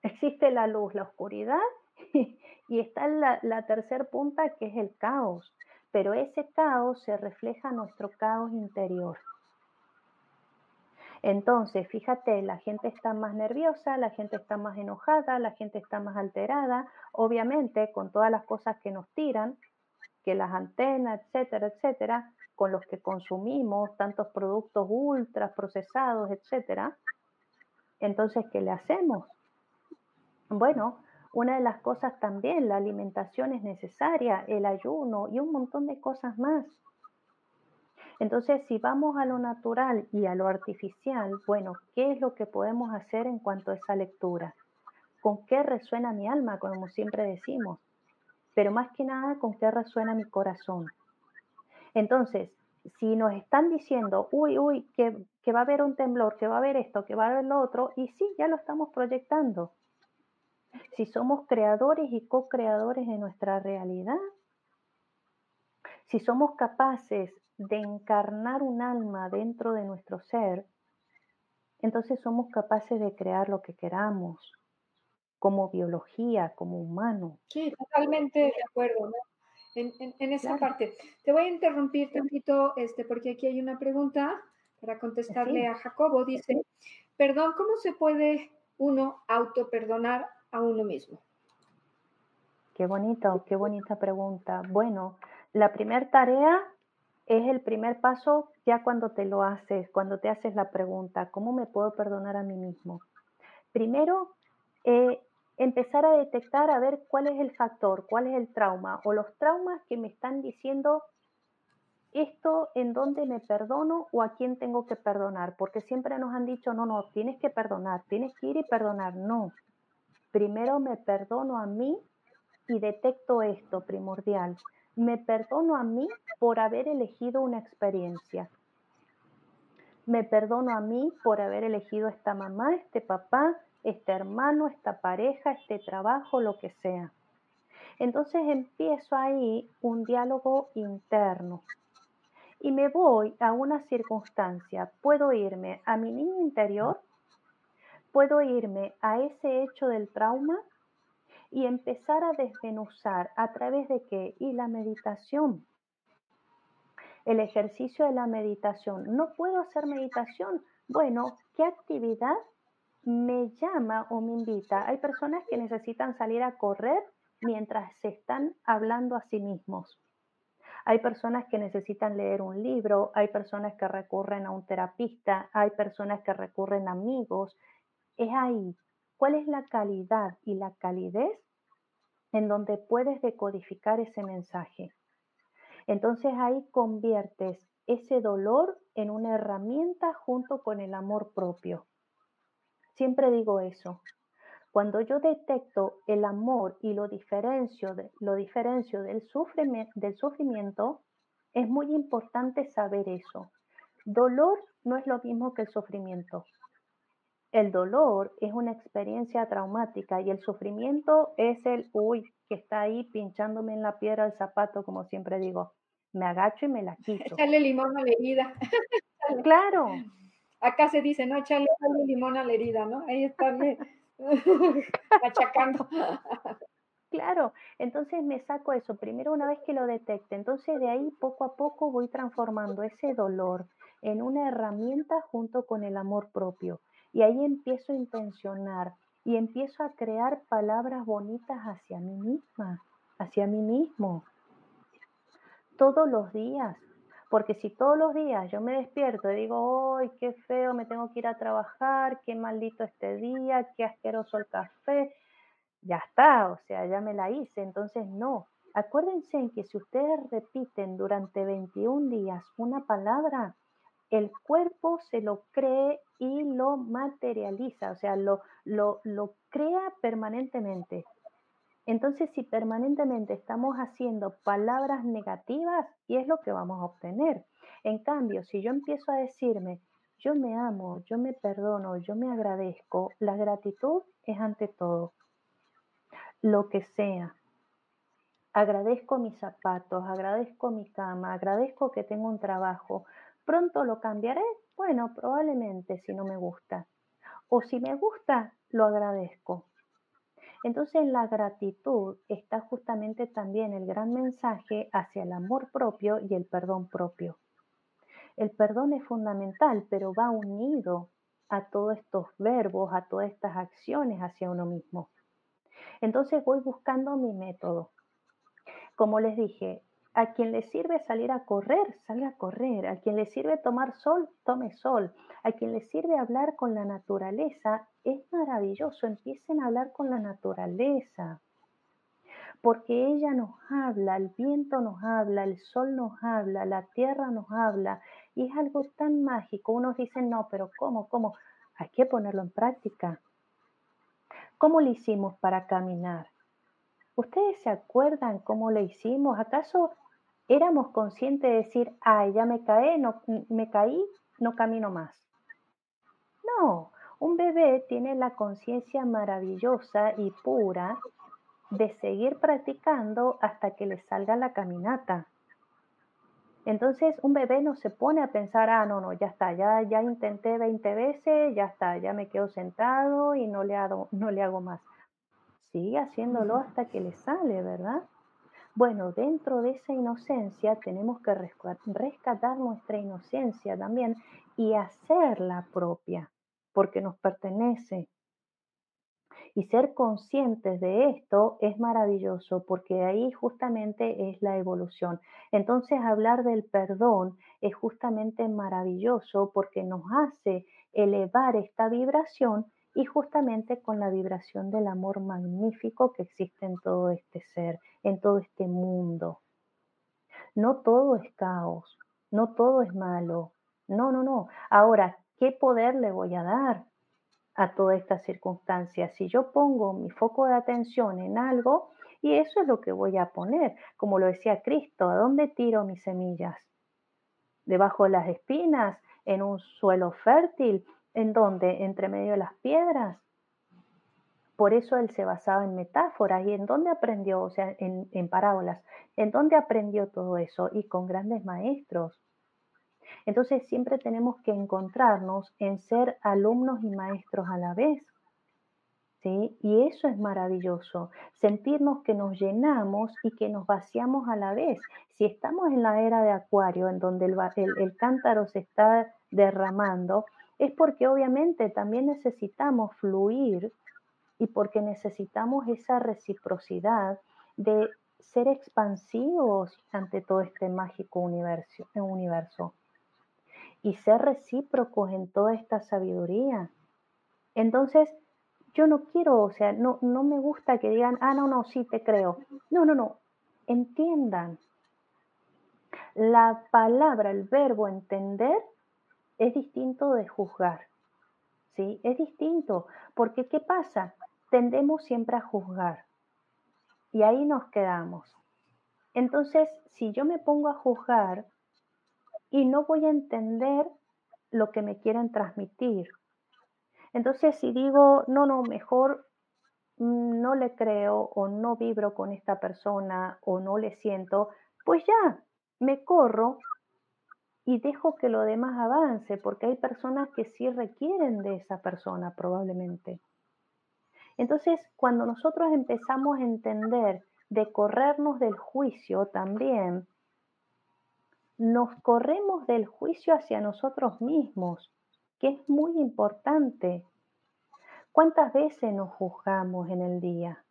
Existe la luz, la oscuridad [LAUGHS] y está la, la tercera punta que es el caos. Pero ese caos se refleja en nuestro caos interior. Entonces, fíjate, la gente está más nerviosa, la gente está más enojada, la gente está más alterada, obviamente con todas las cosas que nos tiran, que las antenas, etcétera, etcétera, con los que consumimos tantos productos ultra procesados, etcétera. Entonces, ¿qué le hacemos? Bueno, una de las cosas también, la alimentación es necesaria, el ayuno y un montón de cosas más. Entonces, si vamos a lo natural y a lo artificial, bueno, ¿qué es lo que podemos hacer en cuanto a esa lectura? ¿Con qué resuena mi alma, como siempre decimos? Pero más que nada, ¿con qué resuena mi corazón? Entonces, si nos están diciendo, uy, uy, que, que va a haber un temblor, que va a haber esto, que va a haber lo otro, y sí, ya lo estamos proyectando. Si somos creadores y co-creadores de nuestra realidad, si somos capaces de encarnar un alma dentro de nuestro ser, entonces somos capaces de crear lo que queramos, como biología, como humano. Sí, totalmente de acuerdo, En, en, esa parte. Te voy a interrumpir tantito, este, porque aquí hay una pregunta para contestarle a Jacobo. Dice, perdón, ¿cómo se puede uno autoperdonar a uno mismo? Qué bonito, qué bonita pregunta. Bueno, la primera tarea es el primer paso ya cuando te lo haces, cuando te haces la pregunta, ¿cómo me puedo perdonar a mí mismo? Primero, eh, empezar a detectar a ver cuál es el factor, cuál es el trauma o los traumas que me están diciendo esto en dónde me perdono o a quién tengo que perdonar, porque siempre nos han dicho, no, no, tienes que perdonar, tienes que ir y perdonar. No, primero me perdono a mí y detecto esto primordial. Me perdono a mí por haber elegido una experiencia. Me perdono a mí por haber elegido esta mamá, este papá, este hermano, esta pareja, este trabajo, lo que sea. Entonces empiezo ahí un diálogo interno y me voy a una circunstancia. Puedo irme a mi niño interior, puedo irme a ese hecho del trauma y empezar a desmenuzar a través de qué? Y la meditación. El ejercicio de la meditación. No puedo hacer meditación. Bueno, ¿qué actividad me llama o me invita? Hay personas que necesitan salir a correr mientras se están hablando a sí mismos. Hay personas que necesitan leer un libro, hay personas que recurren a un terapista, hay personas que recurren a amigos. Es ahí. ¿Cuál es la calidad y la calidez en donde puedes decodificar ese mensaje. Entonces ahí conviertes ese dolor en una herramienta junto con el amor propio. Siempre digo eso. Cuando yo detecto el amor y lo diferencio, lo diferencio del, del sufrimiento, es muy importante saber eso. Dolor no es lo mismo que el sufrimiento. El dolor es una experiencia traumática y el sufrimiento es el, uy, que está ahí pinchándome en la piedra del zapato, como siempre digo. Me agacho y me la [LAUGHS] quito. Echarle limón a la herida. [LAUGHS] claro. Acá se dice, no, echarle limón a la herida, ¿no? Ahí está [LAUGHS] achacando. Claro, entonces me saco eso, primero una vez que lo detecte, entonces de ahí poco a poco voy transformando ese dolor en una herramienta junto con el amor propio. Y ahí empiezo a intencionar y empiezo a crear palabras bonitas hacia mí misma, hacia mí mismo. Todos los días. Porque si todos los días yo me despierto y digo, ¡ay, qué feo! Me tengo que ir a trabajar, qué maldito este día, qué asqueroso el café. Ya está, o sea, ya me la hice. Entonces, no. Acuérdense en que si ustedes repiten durante 21 días una palabra, el cuerpo se lo cree y lo materializa, o sea, lo, lo, lo crea permanentemente. Entonces, si permanentemente estamos haciendo palabras negativas, y es lo que vamos a obtener. En cambio, si yo empiezo a decirme, yo me amo, yo me perdono, yo me agradezco, la gratitud es ante todo. Lo que sea. Agradezco mis zapatos, agradezco mi cama, agradezco que tengo un trabajo. ¿Pronto lo cambiaré? Bueno, probablemente si no me gusta. O si me gusta, lo agradezco. Entonces en la gratitud está justamente también el gran mensaje hacia el amor propio y el perdón propio. El perdón es fundamental, pero va unido a todos estos verbos, a todas estas acciones hacia uno mismo. Entonces voy buscando mi método. Como les dije, a quien le sirve salir a correr, salga a correr. A quien le sirve tomar sol, tome sol. A quien le sirve hablar con la naturaleza, es maravilloso. Empiecen a hablar con la naturaleza. Porque ella nos habla, el viento nos habla, el sol nos habla, la tierra nos habla. Y es algo tan mágico. Unos dicen, no, pero ¿cómo? ¿Cómo? Hay que ponerlo en práctica. ¿Cómo lo hicimos para caminar? ¿Ustedes se acuerdan cómo lo hicimos? ¿Acaso éramos conscientes de decir, ay, ya me caí, no, me caí, no camino más. No, un bebé tiene la conciencia maravillosa y pura de seguir practicando hasta que le salga la caminata. Entonces un bebé no se pone a pensar, ah, no, no, ya está, ya, ya intenté 20 veces, ya está, ya me quedo sentado y no le hago, no le hago más. Sigue haciéndolo hasta que le sale, ¿verdad? Bueno, dentro de esa inocencia tenemos que rescatar nuestra inocencia también y hacerla propia, porque nos pertenece. Y ser conscientes de esto es maravilloso, porque ahí justamente es la evolución. Entonces, hablar del perdón es justamente maravilloso porque nos hace elevar esta vibración y justamente con la vibración del amor magnífico que existe en todo este ser, en todo este mundo. No todo es caos, no todo es malo, no, no, no. Ahora, ¿qué poder le voy a dar a toda esta circunstancia? Si yo pongo mi foco de atención en algo, y eso es lo que voy a poner, como lo decía Cristo, ¿a dónde tiro mis semillas? ¿Debajo de las espinas? ¿En un suelo fértil? ¿En dónde? ¿Entre medio de las piedras? Por eso él se basaba en metáforas y en dónde aprendió, o sea, en, en parábolas, en dónde aprendió todo eso y con grandes maestros. Entonces siempre tenemos que encontrarnos en ser alumnos y maestros a la vez. ¿sí? Y eso es maravilloso, sentirnos que nos llenamos y que nos vaciamos a la vez. Si estamos en la era de Acuario, en donde el, el cántaro se está derramando, es porque obviamente también necesitamos fluir y porque necesitamos esa reciprocidad de ser expansivos ante todo este mágico universo, universo y ser recíprocos en toda esta sabiduría. Entonces, yo no quiero, o sea, no, no me gusta que digan, ah, no, no, sí te creo. No, no, no, entiendan. La palabra, el verbo entender es distinto de juzgar. ¿Sí? Es distinto, porque ¿qué pasa? Tendemos siempre a juzgar y ahí nos quedamos. Entonces, si yo me pongo a juzgar y no voy a entender lo que me quieren transmitir, entonces si digo, no, no, mejor no le creo o no vibro con esta persona o no le siento, pues ya, me corro y dejo que lo demás avance, porque hay personas que sí requieren de esa persona probablemente. Entonces, cuando nosotros empezamos a entender de corrernos del juicio también, nos corremos del juicio hacia nosotros mismos, que es muy importante. ¿Cuántas veces nos juzgamos en el día?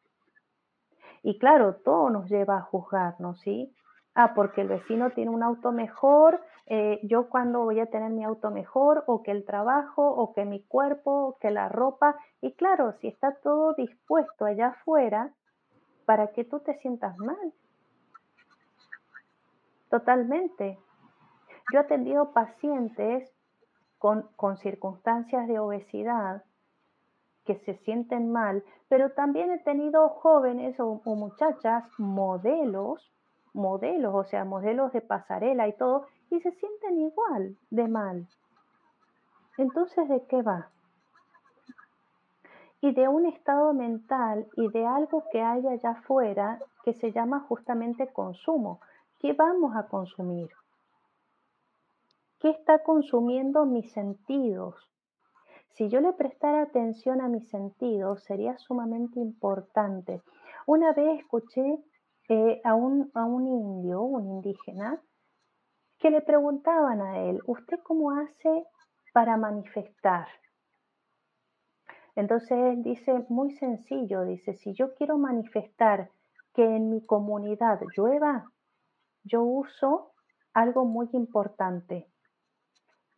Y claro, todo nos lleva a juzgarnos, ¿sí? Ah, porque el vecino tiene un auto mejor, eh, yo cuando voy a tener mi auto mejor, o que el trabajo, o que mi cuerpo, o que la ropa. Y claro, si está todo dispuesto allá afuera, para que tú te sientas mal. Totalmente. Yo he atendido pacientes con, con circunstancias de obesidad que se sienten mal, pero también he tenido jóvenes o, muchachas modelos, modelos, o sea, modelos de pasarela y todo, y se sienten igual de mal. Entonces, ¿de qué va? Y de un estado mental y de algo que hay allá afuera que se llama justamente consumo. ¿Qué vamos a consumir? ¿Qué está consumiendo mis sentidos? Si yo le prestara atención a mis sentidos, sería sumamente importante. Una vez escuché eh, a, un, a un indio, un indígena, que le preguntaban a él, ¿usted cómo hace para manifestar? Entonces él dice, muy sencillo, dice, si yo quiero manifestar que en mi comunidad llueva, yo uso algo muy importante.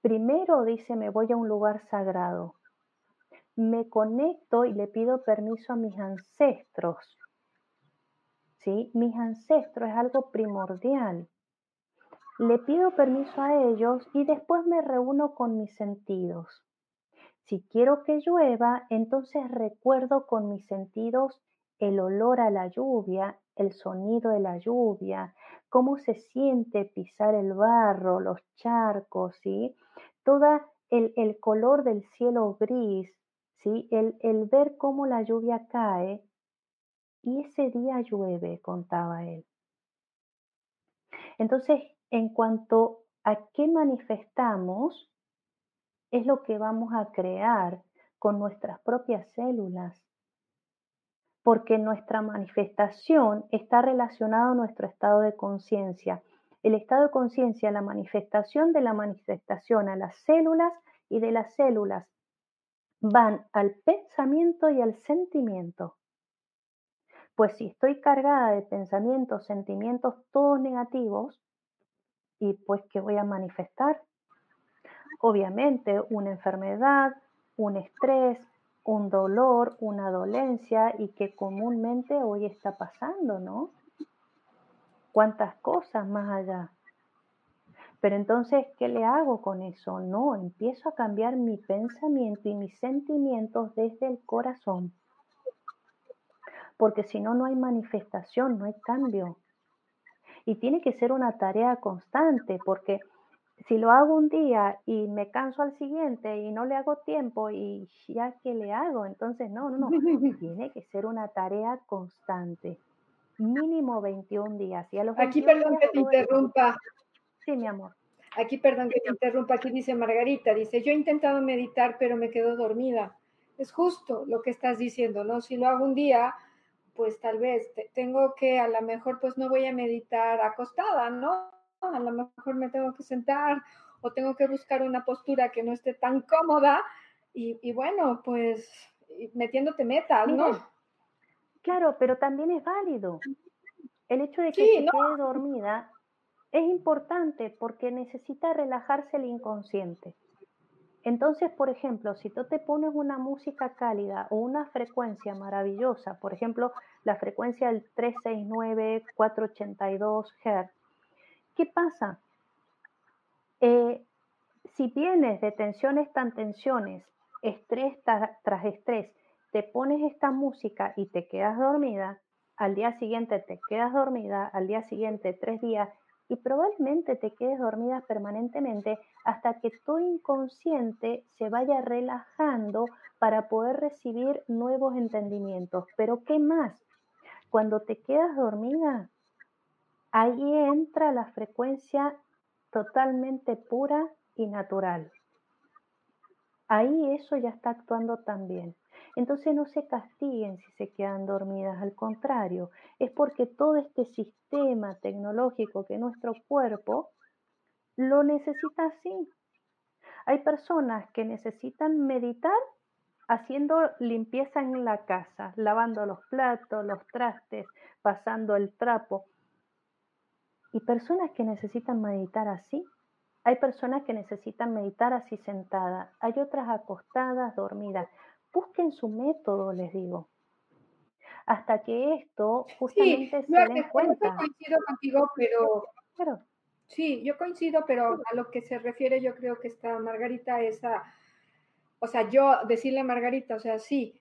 Primero dice, me voy a un lugar sagrado. Me conecto y le pido permiso a mis ancestros. ¿Sí? Mis ancestros es algo primordial. Le pido permiso a ellos y después me reúno con mis sentidos. Si quiero que llueva, entonces recuerdo con mis sentidos el olor a la lluvia, el sonido de la lluvia, cómo se siente pisar el barro, los charcos, ¿sí? Todo el, color del cielo gris, ¿sí? El, el ver cómo la lluvia cae. Y ese día llueve, contaba él. Entonces, en cuanto a qué manifestamos, es lo que vamos a crear con nuestras propias células porque nuestra manifestación está relacionada a nuestro estado de conciencia. El estado de conciencia, la manifestación de la manifestación a las células y de las células van al pensamiento y al sentimiento. Pues si estoy cargada de pensamientos, sentimientos todos negativos, ¿y pues qué voy a manifestar? Obviamente una enfermedad, un estrés, un dolor, una dolencia y que comúnmente hoy está pasando, ¿no? ¿Cuántas cosas más allá? Pero entonces, ¿qué le hago con eso? No, empiezo a cambiar mi pensamiento y mis sentimientos desde el corazón. Porque si no, no hay manifestación, no hay cambio. Y tiene que ser una tarea constante, porque si lo hago un día y me canso al siguiente y no le hago tiempo y ya que le hago, entonces no, no, no, [LAUGHS] tiene que ser una tarea constante, mínimo 21 días. Y Aquí perdón que te interrumpa. Sí, mi amor. Aquí perdón que te interrumpa, aquí dice Margarita, dice, yo he intentado meditar pero me quedo dormida. Es justo lo que estás diciendo, ¿no? Si lo hago un día, pues tal vez tengo que, a lo mejor, pues no voy a meditar acostada, ¿no? a lo mejor me tengo que sentar o tengo que buscar una postura que no esté tan cómoda y, bueno, pues metiéndote metas, ¿no? Claro, pero también es válido. El hecho de que se quede dormida es importante porque necesita relajarse el inconsciente. Entonces, por ejemplo, si tú te pones una música cálida o una frecuencia maravillosa, por ejemplo, la frecuencia del 369, 482 Hz, ¿Qué pasa? Eh, si vienes de tensiones tan tensiones, estrés tras estrés, te pones esta música y te quedas dormida, al día siguiente te quedas dormida, al día siguiente tres días y probablemente te quedes dormida permanentemente hasta que tu inconsciente se vaya relajando para poder recibir nuevos entendimientos. Pero ¿qué más? Cuando te quedas dormida, Ahí entra la frecuencia totalmente pura y natural. Ahí eso ya está actuando también. Entonces no se castiguen si se quedan dormidas, al contrario, es porque todo este sistema tecnológico que nuestro cuerpo lo necesita así. Hay personas que necesitan meditar haciendo limpieza en la casa, lavando los platos, los trastes, pasando el trapo. Y personas que necesitan meditar así, hay personas que necesitan meditar así sentada, hay otras acostadas, dormidas. Busquen su método, les digo. Hasta que esto justamente se den cuenta. Yo coincido contigo, pero claro. Sí, yo coincido, pero a lo que se refiere yo creo que está Margarita esa o sea, yo decirle a Margarita, o sea, sí,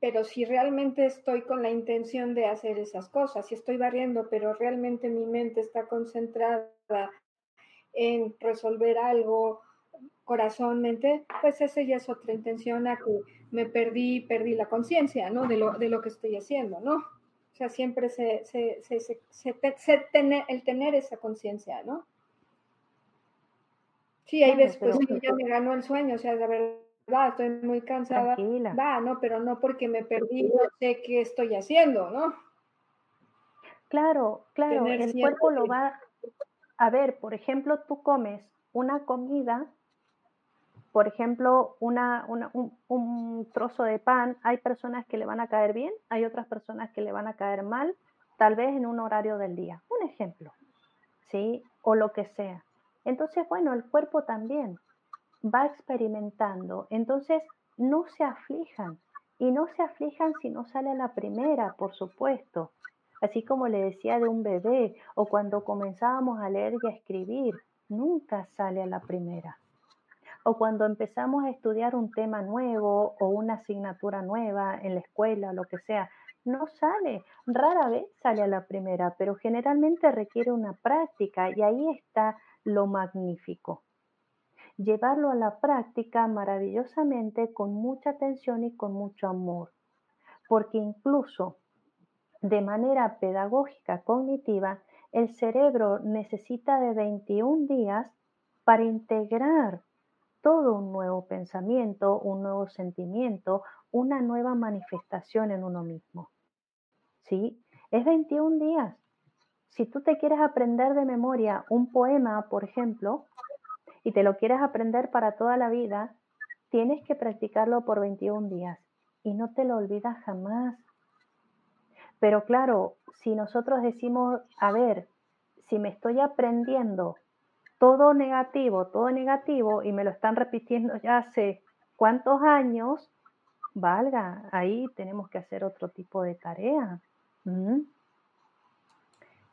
pero si realmente estoy con la intención de hacer esas cosas, si estoy barriendo, pero realmente mi mente está concentrada en resolver algo, corazón, mente, pues esa ya es otra intención a que me perdí, perdí la conciencia, ¿no? De lo, de lo que estoy haciendo, ¿no? O sea, siempre se, se, se, se tener, el tener esa conciencia, ¿no? Sí, hay veces, pues ya me ganó el sueño, o sea, la verdad, estoy muy cansada. Va, no, pero no porque me perdí, no sé qué estoy haciendo, ¿no? Claro, claro, el cuerpo lo va a ver, por ejemplo, tú comes una comida, por ejemplo, un, un, trozo de pan, hay personas que le van a caer bien, hay otras personas que le van a caer mal, tal vez en un horario del día, un ejemplo, ¿sí? O lo que sea. Entonces, bueno, el cuerpo también va experimentando. Entonces, no se aflijan. Y no se aflijan si no sale a la primera, por supuesto. Así como le decía de un bebé o cuando comenzábamos a leer y a escribir, nunca sale a la primera. O cuando empezamos a estudiar un tema nuevo o una asignatura nueva en la escuela, lo que sea, no sale, rara vez sale a la primera, pero generalmente requiere una práctica y ahí está lo magnífico. Llevarlo a la práctica maravillosamente con mucha atención y con mucho amor, porque incluso de manera pedagógica cognitiva, el cerebro necesita de 21 días para integrar todo un nuevo pensamiento, un nuevo sentimiento, una nueva manifestación en uno mismo. ¿Sí? Es 21 días. Si tú te quieres aprender de memoria un poema, por ejemplo, y te lo quieres aprender para toda la vida, tienes que practicarlo por 21 días y no te lo olvidas jamás. Pero claro, si nosotros decimos, a ver, si me estoy aprendiendo todo negativo, todo negativo, y me lo están repitiendo ya hace cuántos años, valga, ahí tenemos que hacer otro tipo de tarea. ¿Mm?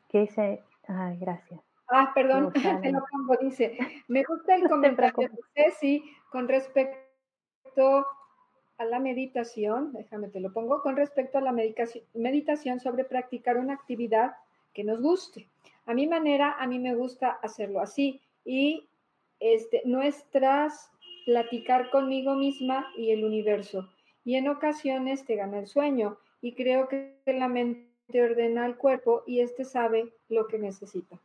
¿Qué dice? Ay, gracias. Ah, perdón, te lo pongo, dice. Me gusta el [LAUGHS] comentario de Ceci con respecto a la meditación, déjame te lo pongo, con respecto a la meditación sobre practicar una actividad que nos guste. A mi manera, a mí me gusta hacerlo así y este, nuestras platicar conmigo misma y el universo. Y en ocasiones te gana el sueño y creo que la mente ordena al cuerpo y éste sabe lo que necesita.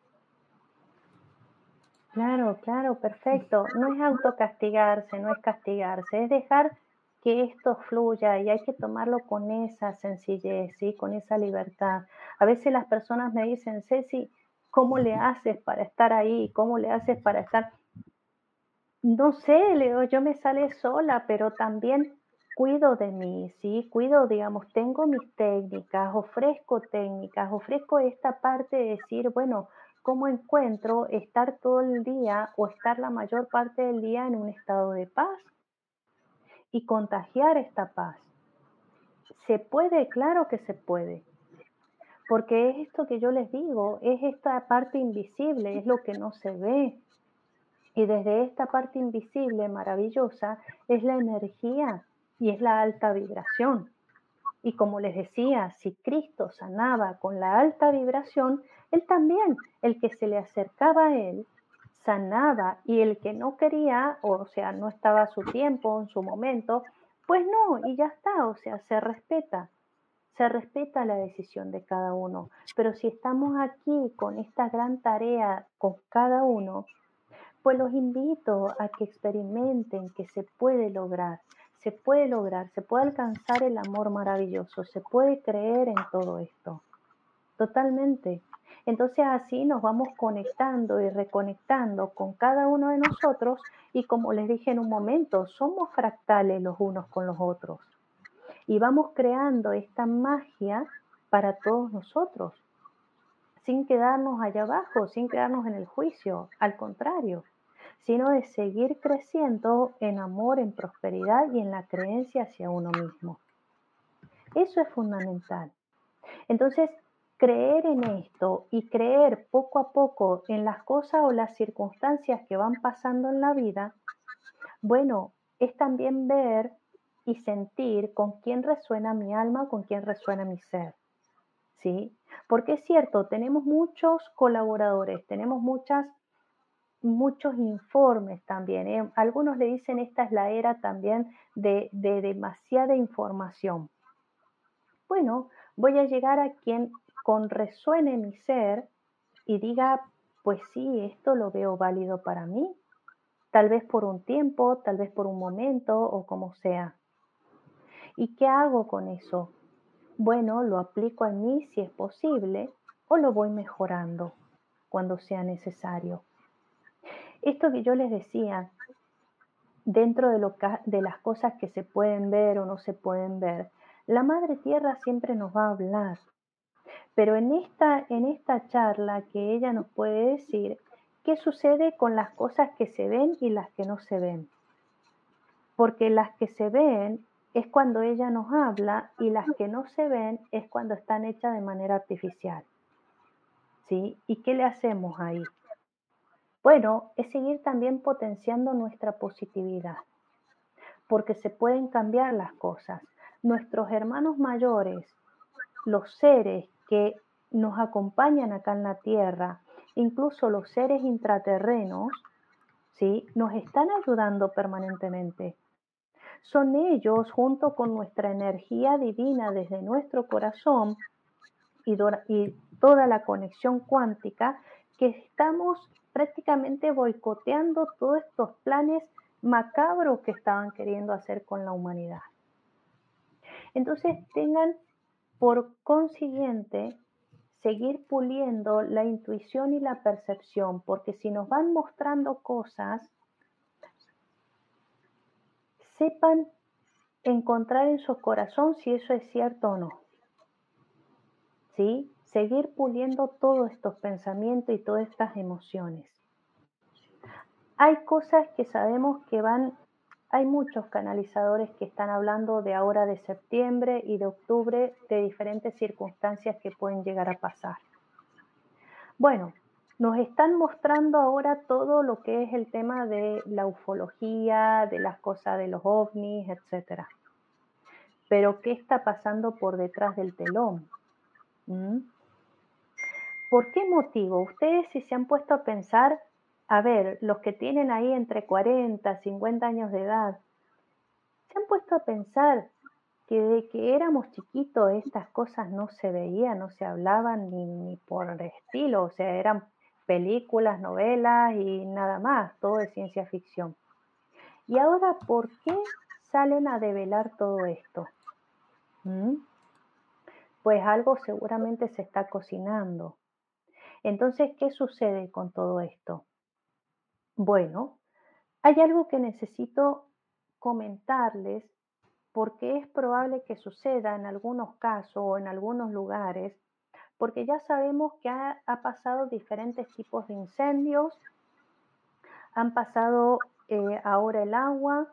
Claro, claro, perfecto. No es autocastigarse, no es castigarse, es dejar que esto fluya y hay que tomarlo con esa sencillez, ¿sí? con esa libertad. A veces las personas me dicen, Ceci, ¿cómo le haces para estar ahí? ¿Cómo le haces para estar? No sé, Leo, yo me sale sola, pero también cuido de mí, ¿sí? Cuido, digamos, tengo mis técnicas, ofrezco técnicas, ofrezco esta parte de decir, bueno, ¿cómo encuentro estar todo el día o estar la mayor parte del día en un estado de paz? Y contagiar esta paz. ¿Se puede? Claro que se puede. Porque es esto que yo les digo, es esta parte invisible, es lo que no se ve. Y desde esta parte invisible, maravillosa, es la energía y es la alta vibración. Y como les decía, si Cristo sanaba con la alta vibración, Él también, el que se le acercaba a Él, sanaba y el que no quería, o sea, no estaba a su tiempo, en su momento, pues no, y ya está, o sea, se respeta, se respeta la decisión de cada uno. Pero si estamos aquí con esta gran tarea con cada uno, pues los invito a que experimenten que se puede lograr, se puede lograr, se puede alcanzar el amor maravilloso, se puede creer en todo esto. Totalmente. Entonces así nos vamos conectando y reconectando con cada uno de nosotros y como les dije en un momento, somos fractales los unos con los otros. Y vamos creando esta magia para todos nosotros, sin quedarnos allá abajo, sin quedarnos en el juicio, al contrario sino de seguir creciendo en amor, en prosperidad y en la creencia hacia uno mismo. Eso es fundamental. Entonces, creer en esto y creer poco a poco en las cosas o las circunstancias que van pasando en la vida, bueno, es también ver y sentir con quién resuena mi alma, con quién resuena mi ser. ¿Sí? Porque es cierto, tenemos muchos colaboradores, tenemos muchas, muchos informes también. ¿eh? Algunos le dicen esta es la era también de, de demasiada información. Bueno, voy a llegar a quien con resuene mi ser y diga, pues sí, esto lo veo válido para mí, tal vez por un tiempo, tal vez por un momento o como sea. ¿Y qué hago con eso? Bueno, lo aplico en mí si es posible o lo voy mejorando cuando sea necesario. Esto que yo les decía, dentro de, lo de las cosas que se pueden ver o no se pueden ver, la Madre Tierra siempre nos va a hablar. Pero en esta, en esta charla que ella nos puede decir, ¿qué sucede con las cosas que se ven y las que no se ven? Porque las que se ven es cuando ella nos habla y las que no se ven es cuando están hechas de manera artificial. ¿Sí? ¿Y qué le hacemos ahí? Bueno, es seguir también potenciando nuestra positividad, porque se pueden cambiar las cosas. Nuestros hermanos mayores, los seres que nos acompañan acá en la Tierra, incluso los seres intraterrenos, ¿sí? nos están ayudando permanentemente son ellos, junto con nuestra energía divina desde nuestro corazón y, toda la conexión cuántica, que estamos prácticamente boicoteando todos estos planes macabros que estaban queriendo hacer con la humanidad. Entonces tengan por consiguiente seguir puliendo la intuición y la percepción, porque si nos van mostrando cosas, sepan encontrar en su corazón si eso es cierto o no. ¿Sí? Seguir puliendo todos estos pensamientos y todas estas emociones. Hay cosas que sabemos que van, hay muchos canalizadores que están hablando de ahora de septiembre y de octubre de diferentes circunstancias que pueden llegar a pasar. Bueno, nos están mostrando ahora todo lo que es el tema de la ufología, de las cosas de los ovnis, etc. Pero ¿qué está pasando por detrás del telón? ¿Mm? ¿Por qué motivo? Ustedes si se han puesto a pensar, a ver, los que tienen ahí entre 40, 50 años de edad, se han puesto a pensar que de que éramos chiquitos estas cosas no se veían, no se hablaban ni, ni por el estilo, o sea, eran películas, novelas y nada más, todo de ciencia ficción. Y ahora, ¿por qué salen a develar todo esto? ¿Mm? Pues algo seguramente se está cocinando. Entonces, ¿qué sucede con todo esto? Bueno, hay algo que necesito comentarles porque es probable que suceda en algunos casos o en algunos lugares porque ya sabemos que ha, pasado diferentes tipos de incendios, han pasado eh, ahora el agua,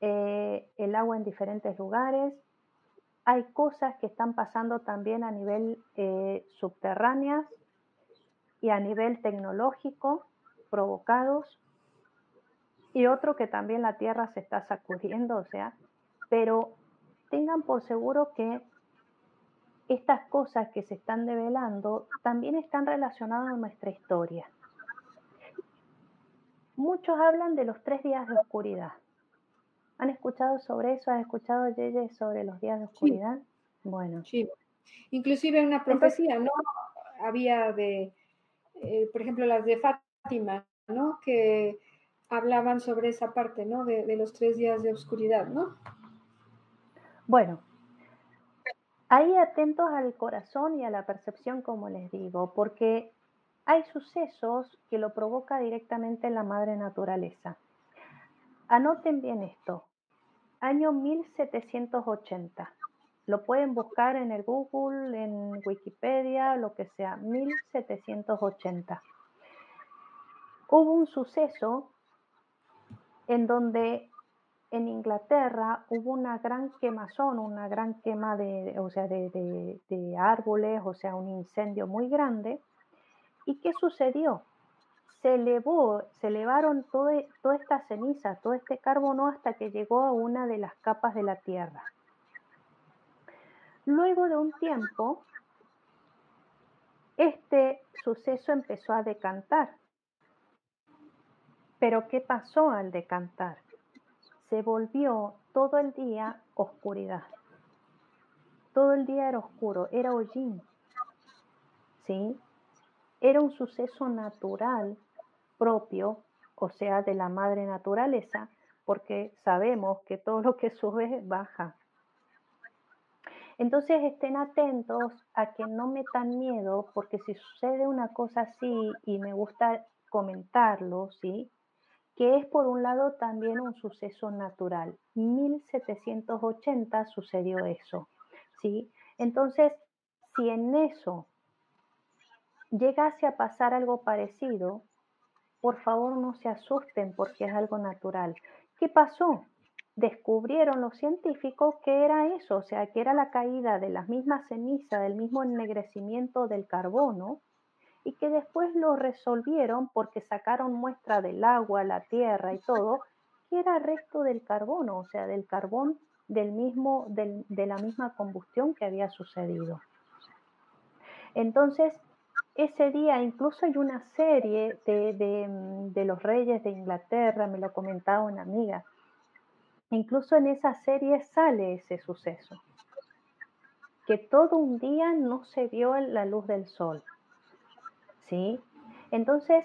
eh, el agua en diferentes lugares, hay cosas que están pasando también a nivel eh, subterráneas y a nivel tecnológico provocados. Y otro que también la tierra se está sacudiendo, o sea, pero tengan por seguro que estas cosas que se están develando también están relacionadas a nuestra historia. Muchos hablan de los tres días de oscuridad. ¿Han escuchado sobre eso? ¿Has escuchado, Yeye, sobre los días de oscuridad? Bueno. Sí. Inclusive una profecía, ¿no? Había de, eh, por ejemplo, las de Fátima, ¿no? Que hablaban sobre esa parte, ¿no? De, de los tres días de oscuridad, ¿no? Bueno, Ahí atentos al corazón y a la percepción, como les digo, porque hay sucesos que lo provoca directamente la madre naturaleza. Anoten bien esto. Año 1780. Lo pueden buscar en el Google, en Wikipedia, lo que sea. 1780. Hubo un suceso en donde en Inglaterra hubo una gran quemazón, una gran quema de, o sea, de, árboles, o sea, un incendio muy grande. ¿Y qué sucedió? se elevó, se elevaron toda esta ceniza, todo este carbono hasta que llegó a una de las capas de la Tierra. Luego de un tiempo, este suceso empezó a decantar. Pero ¿qué pasó al decantar? Se volvió todo el día oscuridad. Todo el día era oscuro, era hollín. ¿Sí? Era un suceso natural propio, o sea, de la madre naturaleza, porque sabemos que todo lo que sube baja. Entonces estén atentos a que no metan miedo, porque si sucede una cosa así y me gusta comentarlo, ¿sí? Que es por un lado también un suceso natural. 1780 sucedió eso, ¿sí? Entonces, si en eso llegase a pasar algo parecido, por favor no se asusten porque es algo natural. ¿Qué pasó? descubrieron los científicos que era eso, o sea, que era la caída de las mismas cenizas, del mismo ennegrecimiento del carbono, y que después lo resolvieron porque sacaron muestra del agua, la tierra y todo, que era resto del carbono, o sea, del carbón del mismo, de la misma combustión que había sucedido. Entonces, ese día incluso hay una serie de, de, de los reyes de Inglaterra, me lo comentaba una amiga, Incluso en esa serie sale ese suceso, que todo un día no se vio la luz del sol. ¿Sí? Entonces,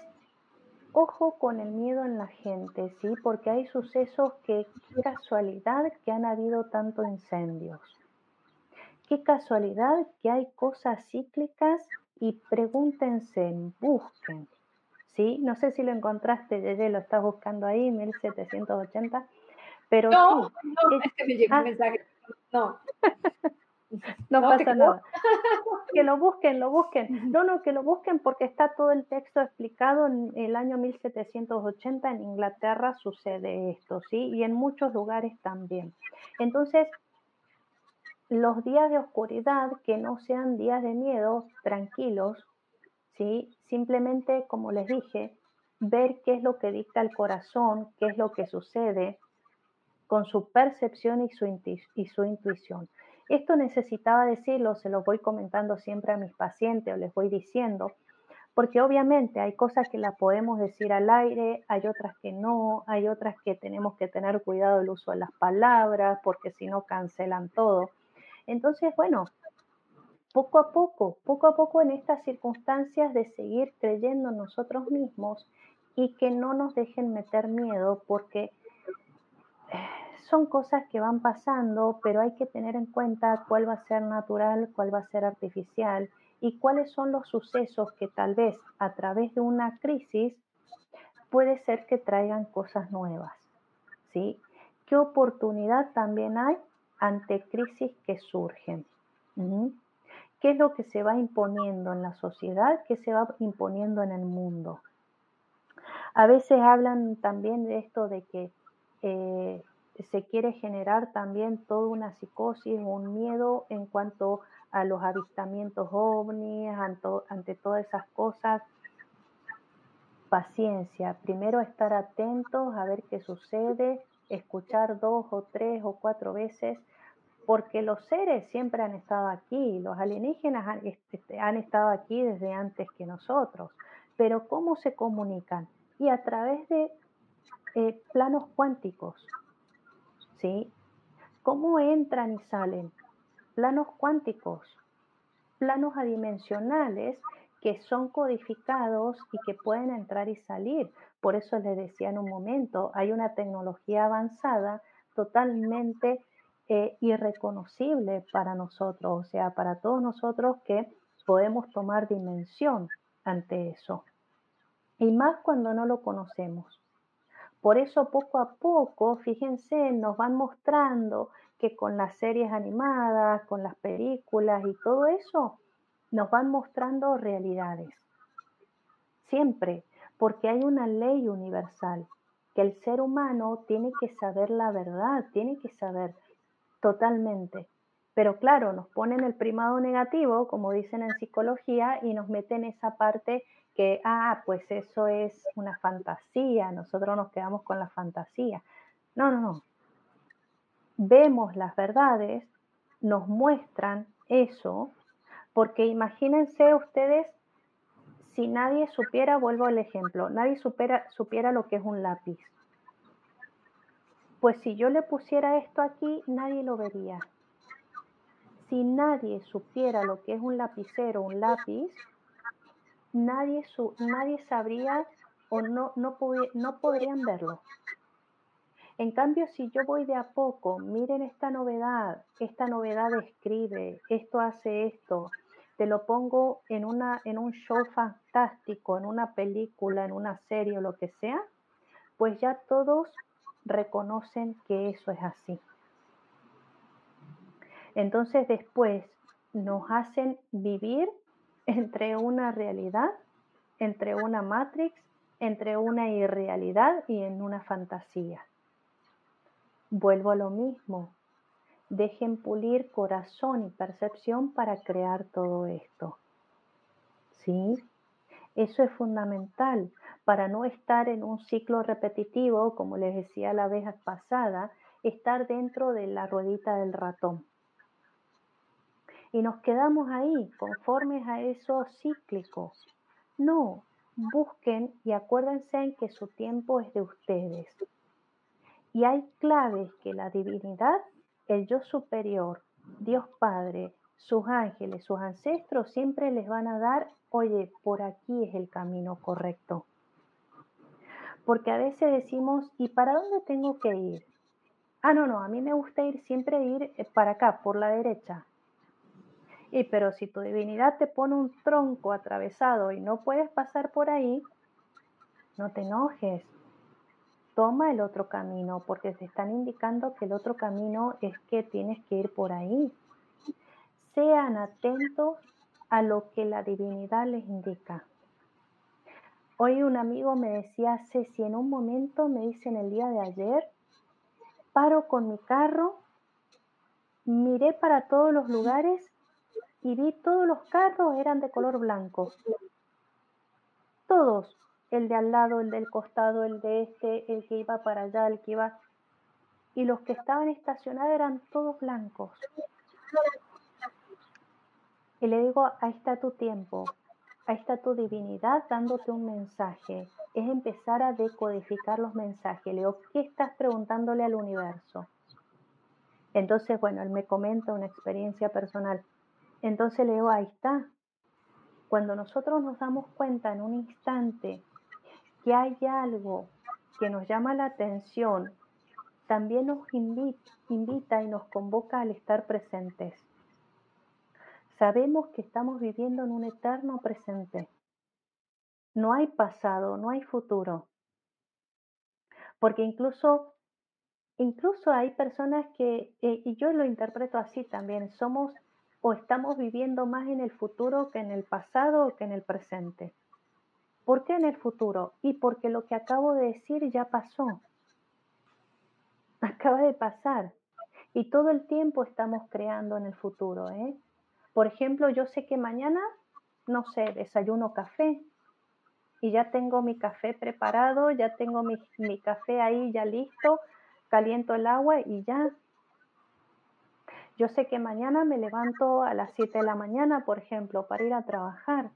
ojo con el miedo en la gente, ¿sí? Porque hay sucesos que, qué casualidad que han habido tantos incendios. Qué casualidad que hay cosas cíclicas y pregúntense, busquen. ¿Sí? No sé si lo encontraste, Yeye, lo estás buscando ahí, 1780. Pero no, sí, no, es, que me llegó un ah. mensaje. No. [LAUGHS] no, pasa nada. [LAUGHS] Que lo busquen, lo busquen. No, no, que lo busquen porque está todo el texto explicado en el año 1780 en Inglaterra sucede esto, ¿sí? Y en muchos lugares también. Entonces, los días de oscuridad que no sean días de miedo, tranquilos, ¿sí? Simplemente, como les dije, ver qué es lo que dicta el corazón, qué es lo que sucede, con su percepción y su, y su intuición. Esto necesitaba decirlo, se lo voy comentando siempre a mis pacientes o les voy diciendo, porque obviamente hay cosas que las podemos decir al aire, hay otras que no, hay otras que tenemos que tener cuidado el uso de las palabras, porque si no cancelan todo. Entonces, bueno, poco a poco, poco a poco en estas circunstancias de seguir creyendo en nosotros mismos y que no nos dejen meter miedo, porque son cosas que van pasando, pero hay que tener en cuenta cuál va a ser natural, cuál va a ser artificial y cuáles son los sucesos que tal vez a través de una crisis puede ser que traigan cosas nuevas. ¿sí? ¿Qué oportunidad también hay ante crisis que surgen? ¿Qué es lo que se va imponiendo en la sociedad? ¿Qué se va imponiendo en el mundo? A veces hablan también de esto de que eh, se quiere generar también toda una psicosis, un miedo en cuanto a los avistamientos ovnis, ante, todas esas cosas. Paciencia, primero estar atentos a ver qué sucede, escuchar dos o tres o cuatro veces, porque los seres siempre han estado aquí, los alienígenas han, este, estado aquí desde antes que nosotros, pero ¿cómo se comunican? Y a través de eh, planos cuánticos, ¿sí? ¿Cómo entran y salen? Planos cuánticos, planos adimensionales que son codificados y que pueden entrar y salir. Por eso les decía en un momento, hay una tecnología avanzada totalmente eh, irreconocible para nosotros, o sea, para todos nosotros que podemos tomar dimensión ante eso. Y más cuando no lo conocemos. Por eso poco a poco, fíjense, nos van mostrando que con las series animadas, con las películas y todo eso, nos van mostrando realidades. Siempre, porque hay una ley universal, que el ser humano tiene que saber la verdad, tiene que saber totalmente. Pero claro, nos ponen el primado negativo, como dicen en psicología, y nos meten esa parte que, ah, pues eso es una fantasía, nosotros nos quedamos con la fantasía. No, no, no. Vemos las verdades, nos muestran eso, porque imagínense ustedes, si nadie supiera, vuelvo al ejemplo, nadie supiera, supiera lo que es un lápiz. Pues si yo le pusiera esto aquí, nadie lo vería. Si nadie supiera lo que es un lapicero, un lápiz, nadie, nadie sabría o no, no, no podrían verlo. En cambio, si yo voy de a poco, miren esta novedad, esta novedad escribe, esto hace esto, te lo pongo en, una, en un show fantástico, en una película, en una serie o lo que sea, pues ya todos reconocen que eso es así. Entonces después nos hacen vivir entre una realidad, entre una matrix, entre una irrealidad y en una fantasía. Vuelvo a lo mismo. Dejen pulir corazón y percepción para crear todo esto. ¿Sí? Eso es fundamental para no estar en un ciclo repetitivo, como les decía la vez pasada, estar dentro de la ruedita del ratón. Y nos quedamos ahí, conformes a eso cíclico. No, busquen y acuérdense en que su tiempo es de ustedes. Y hay claves que la divinidad, el yo superior, Dios Padre, sus ángeles, sus ancestros siempre les van a dar, oye, por aquí es el camino correcto. Porque a veces decimos, ¿y para dónde tengo que ir? Ah, no, no, a mí me gusta ir siempre ir eh, para acá, por la derecha. Y pero si tu divinidad te pone un tronco atravesado y no puedes pasar por ahí, no te enojes toma el otro camino, porque te están indicando que el otro camino es que tienes que ir por ahí. Sean atentos a lo que la divinidad les indica. Hoy un amigo me decía, si en un momento me dicen el día de ayer, paro con mi carro, miré para todos los lugares y vi todos los carros eran de color blanco. Todos, el de al lado, el del costado, el de este, el que iba para allá, el que iba... Y los que estaban estacionados eran todos blancos. Y le digo, ahí está tu tiempo, ahí está tu divinidad dándote un mensaje. Es empezar a decodificar los mensajes. Le digo, ¿qué estás preguntándole al universo? Entonces, bueno, él me comenta una experiencia personal. Entonces le digo, ahí está. Cuando nosotros nos damos cuenta en un instante que hay algo que nos llama la atención, también nos invita, y nos convoca al estar presentes. Sabemos que estamos viviendo en un eterno presente. No hay pasado, no hay futuro. Porque incluso, incluso hay personas que, eh, y yo lo interpreto así también, somos o estamos viviendo más en el futuro que en el pasado o que en el presente. ¿Por qué en el futuro? Y porque lo que acabo de decir ya pasó. [LAUGHS] Acaba de pasar. Y todo el tiempo estamos creando en el futuro. ¿eh? Por ejemplo, yo sé que mañana, no sé, desayuno café. Y ya tengo mi café preparado, ya tengo mi, mi café ahí ya listo, caliento el agua y ya. Yo sé que mañana me levanto a las 7 de la mañana, por ejemplo, para ir a trabajar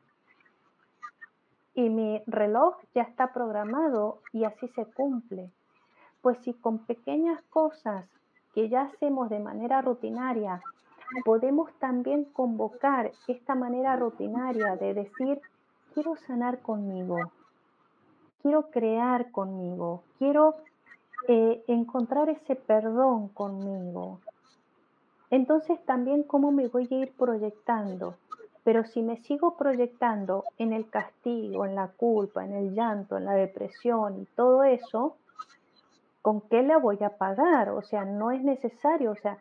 y mi reloj ya está programado y así se cumple. Pues si con pequeñas cosas que ya hacemos de manera rutinaria, podemos también convocar esta manera rutinaria de decir, quiero sanar conmigo, quiero crear conmigo, quiero eh, encontrar ese perdón conmigo. Entonces también cómo me voy a ir proyectando pero si me sigo proyectando en el castigo, en la culpa, en el llanto, en la depresión y todo eso, ¿con qué la voy a pagar? O sea, no es necesario. O sea,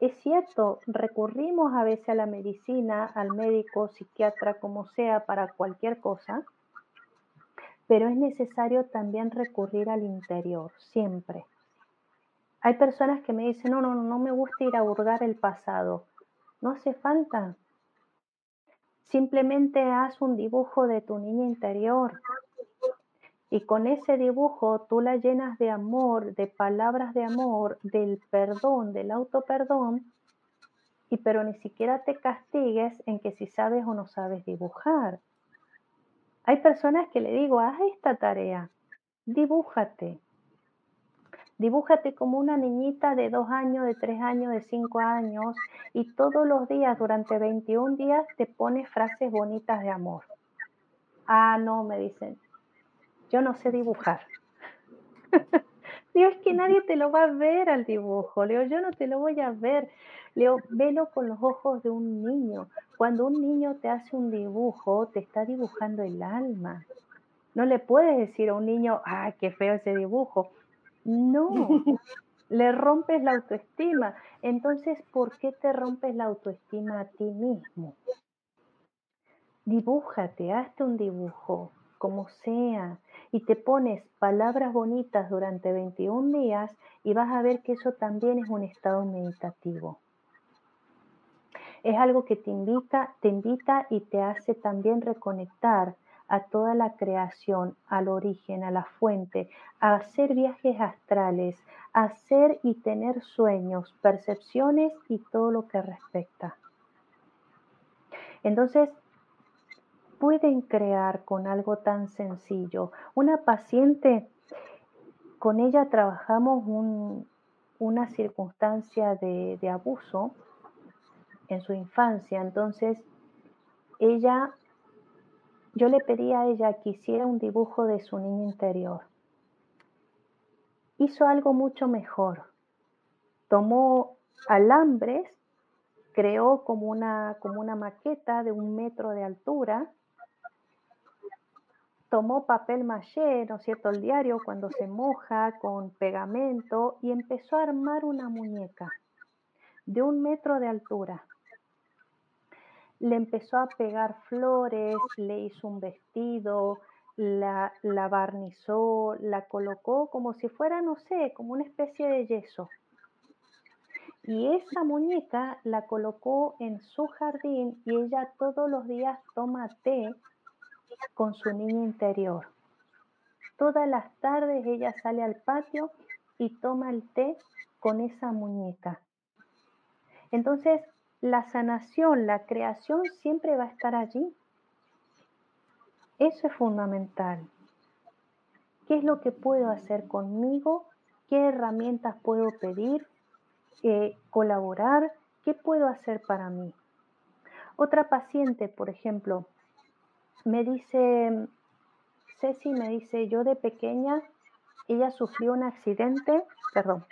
es cierto, recurrimos a veces a la medicina, al médico, psiquiatra, como sea, para cualquier cosa, pero es necesario también recurrir al interior, siempre. Hay personas que me dicen, no, no, no me gusta ir a hurgar el pasado. No hace falta, Simplemente haz un dibujo de tu niña interior. Y con ese dibujo tú la llenas de amor, de palabras de amor, del perdón, del autoperdón, y pero ni siquiera te castigues en que si sabes o no sabes dibujar. Hay personas que le digo, haz esta tarea, dibújate. Dibújate como una niñita de dos años, de tres años, de cinco años y todos los días, durante 21 días, te pones frases bonitas de amor. Ah, no, me dicen, yo no sé dibujar. [LAUGHS] Digo, es que nadie te lo va a ver al dibujo. Leo, yo no te lo voy a ver. Leo, velo con los ojos de un niño. Cuando un niño te hace un dibujo, te está dibujando el alma. No le puedes decir a un niño, ah, qué feo ese dibujo. No, [LAUGHS] le rompes la autoestima. Entonces, ¿por qué te rompes la autoestima a ti mismo? Dibújate, hazte un dibujo, como sea, y te pones palabras bonitas durante 21 días y vas a ver que eso también es un estado meditativo. Es algo que te invita, te invita y te hace también reconectar a toda la creación, al origen, a la fuente, a hacer viajes astrales, a hacer y tener sueños, percepciones y todo lo que respecta. Entonces, pueden crear con algo tan sencillo. Una paciente, con ella trabajamos una circunstancia de, de abuso en su infancia, entonces ella yo le pedí a ella que hiciera un dibujo de su niño interior. Hizo algo mucho mejor. Tomó alambres, creó como una, como una maqueta de un metro de altura, tomó papel maché, ¿no es cierto?, el diario cuando se moja con pegamento y empezó a armar una muñeca de un metro de altura le empezó a pegar flores, le hizo un vestido, la, la, barnizó, la colocó como si fuera, no sé, como una especie de yeso. Y esa muñeca la colocó en su jardín y ella todos los días toma té con su niño interior. Todas las tardes ella sale al patio y toma el té con esa muñeca. Entonces, la sanación, la creación siempre va a estar allí. Eso es fundamental. ¿Qué es lo que puedo hacer conmigo? ¿Qué herramientas puedo pedir? Eh, ¿Colaborar? ¿Qué puedo hacer para mí? Otra paciente, por ejemplo, me dice, Ceci me dice, yo de pequeña, ella sufrió un accidente, perdón,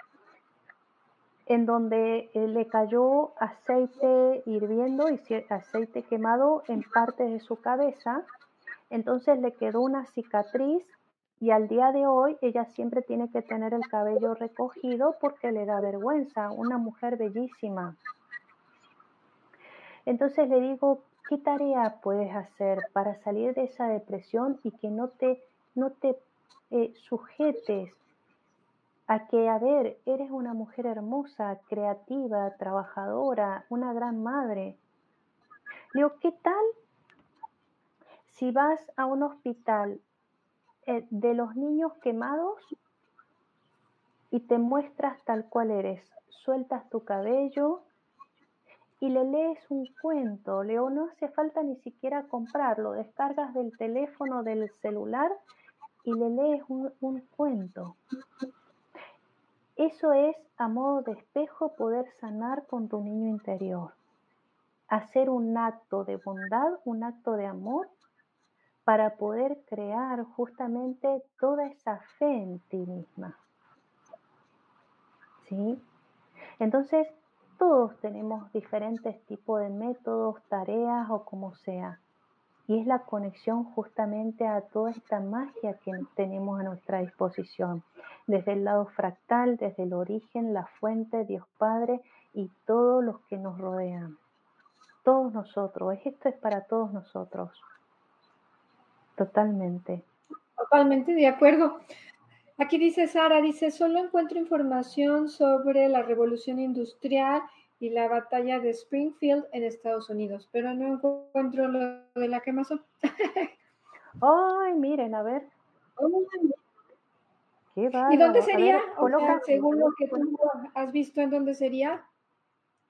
en donde eh, le cayó aceite hirviendo y aceite quemado en partes de su cabeza. Entonces le quedó una cicatriz y al día de hoy ella siempre tiene que tener el cabello recogido porque le da vergüenza, una mujer bellísima. Entonces le digo, ¿qué tarea puedes hacer para salir de esa depresión y que no te, no te eh, sujetes a que, a ver, eres una mujer hermosa, creativa, trabajadora, una gran madre. Le digo, ¿qué tal si vas a un hospital eh, de los niños quemados y te muestras tal cual eres? Sueltas tu cabello y le lees un cuento. Leo, no hace falta ni siquiera comprarlo, descargas del teléfono, del celular y le lees un, un cuento. Eso es, a modo de espejo, poder sanar con tu niño interior. Hacer un acto de bondad, un acto de amor, para poder crear justamente toda esa fe en ti misma. ¿Sí? Entonces, todos tenemos diferentes tipos de métodos, tareas o como sea. Y es la conexión justamente a toda esta magia que tenemos a nuestra disposición, desde el lado fractal, desde el origen, la fuente, Dios Padre y todos los que nos rodean. Todos nosotros, esto es para todos nosotros. Totalmente. Totalmente de acuerdo. Aquí dice Sara, dice, solo encuentro información sobre la revolución industrial y la batalla de Springfield en Estados Unidos, pero no encuentro lo de la quemazón. [LAUGHS] Ay, miren, a ver. ¿Y dónde sería? según lo que tú has visto, ¿en dónde sería?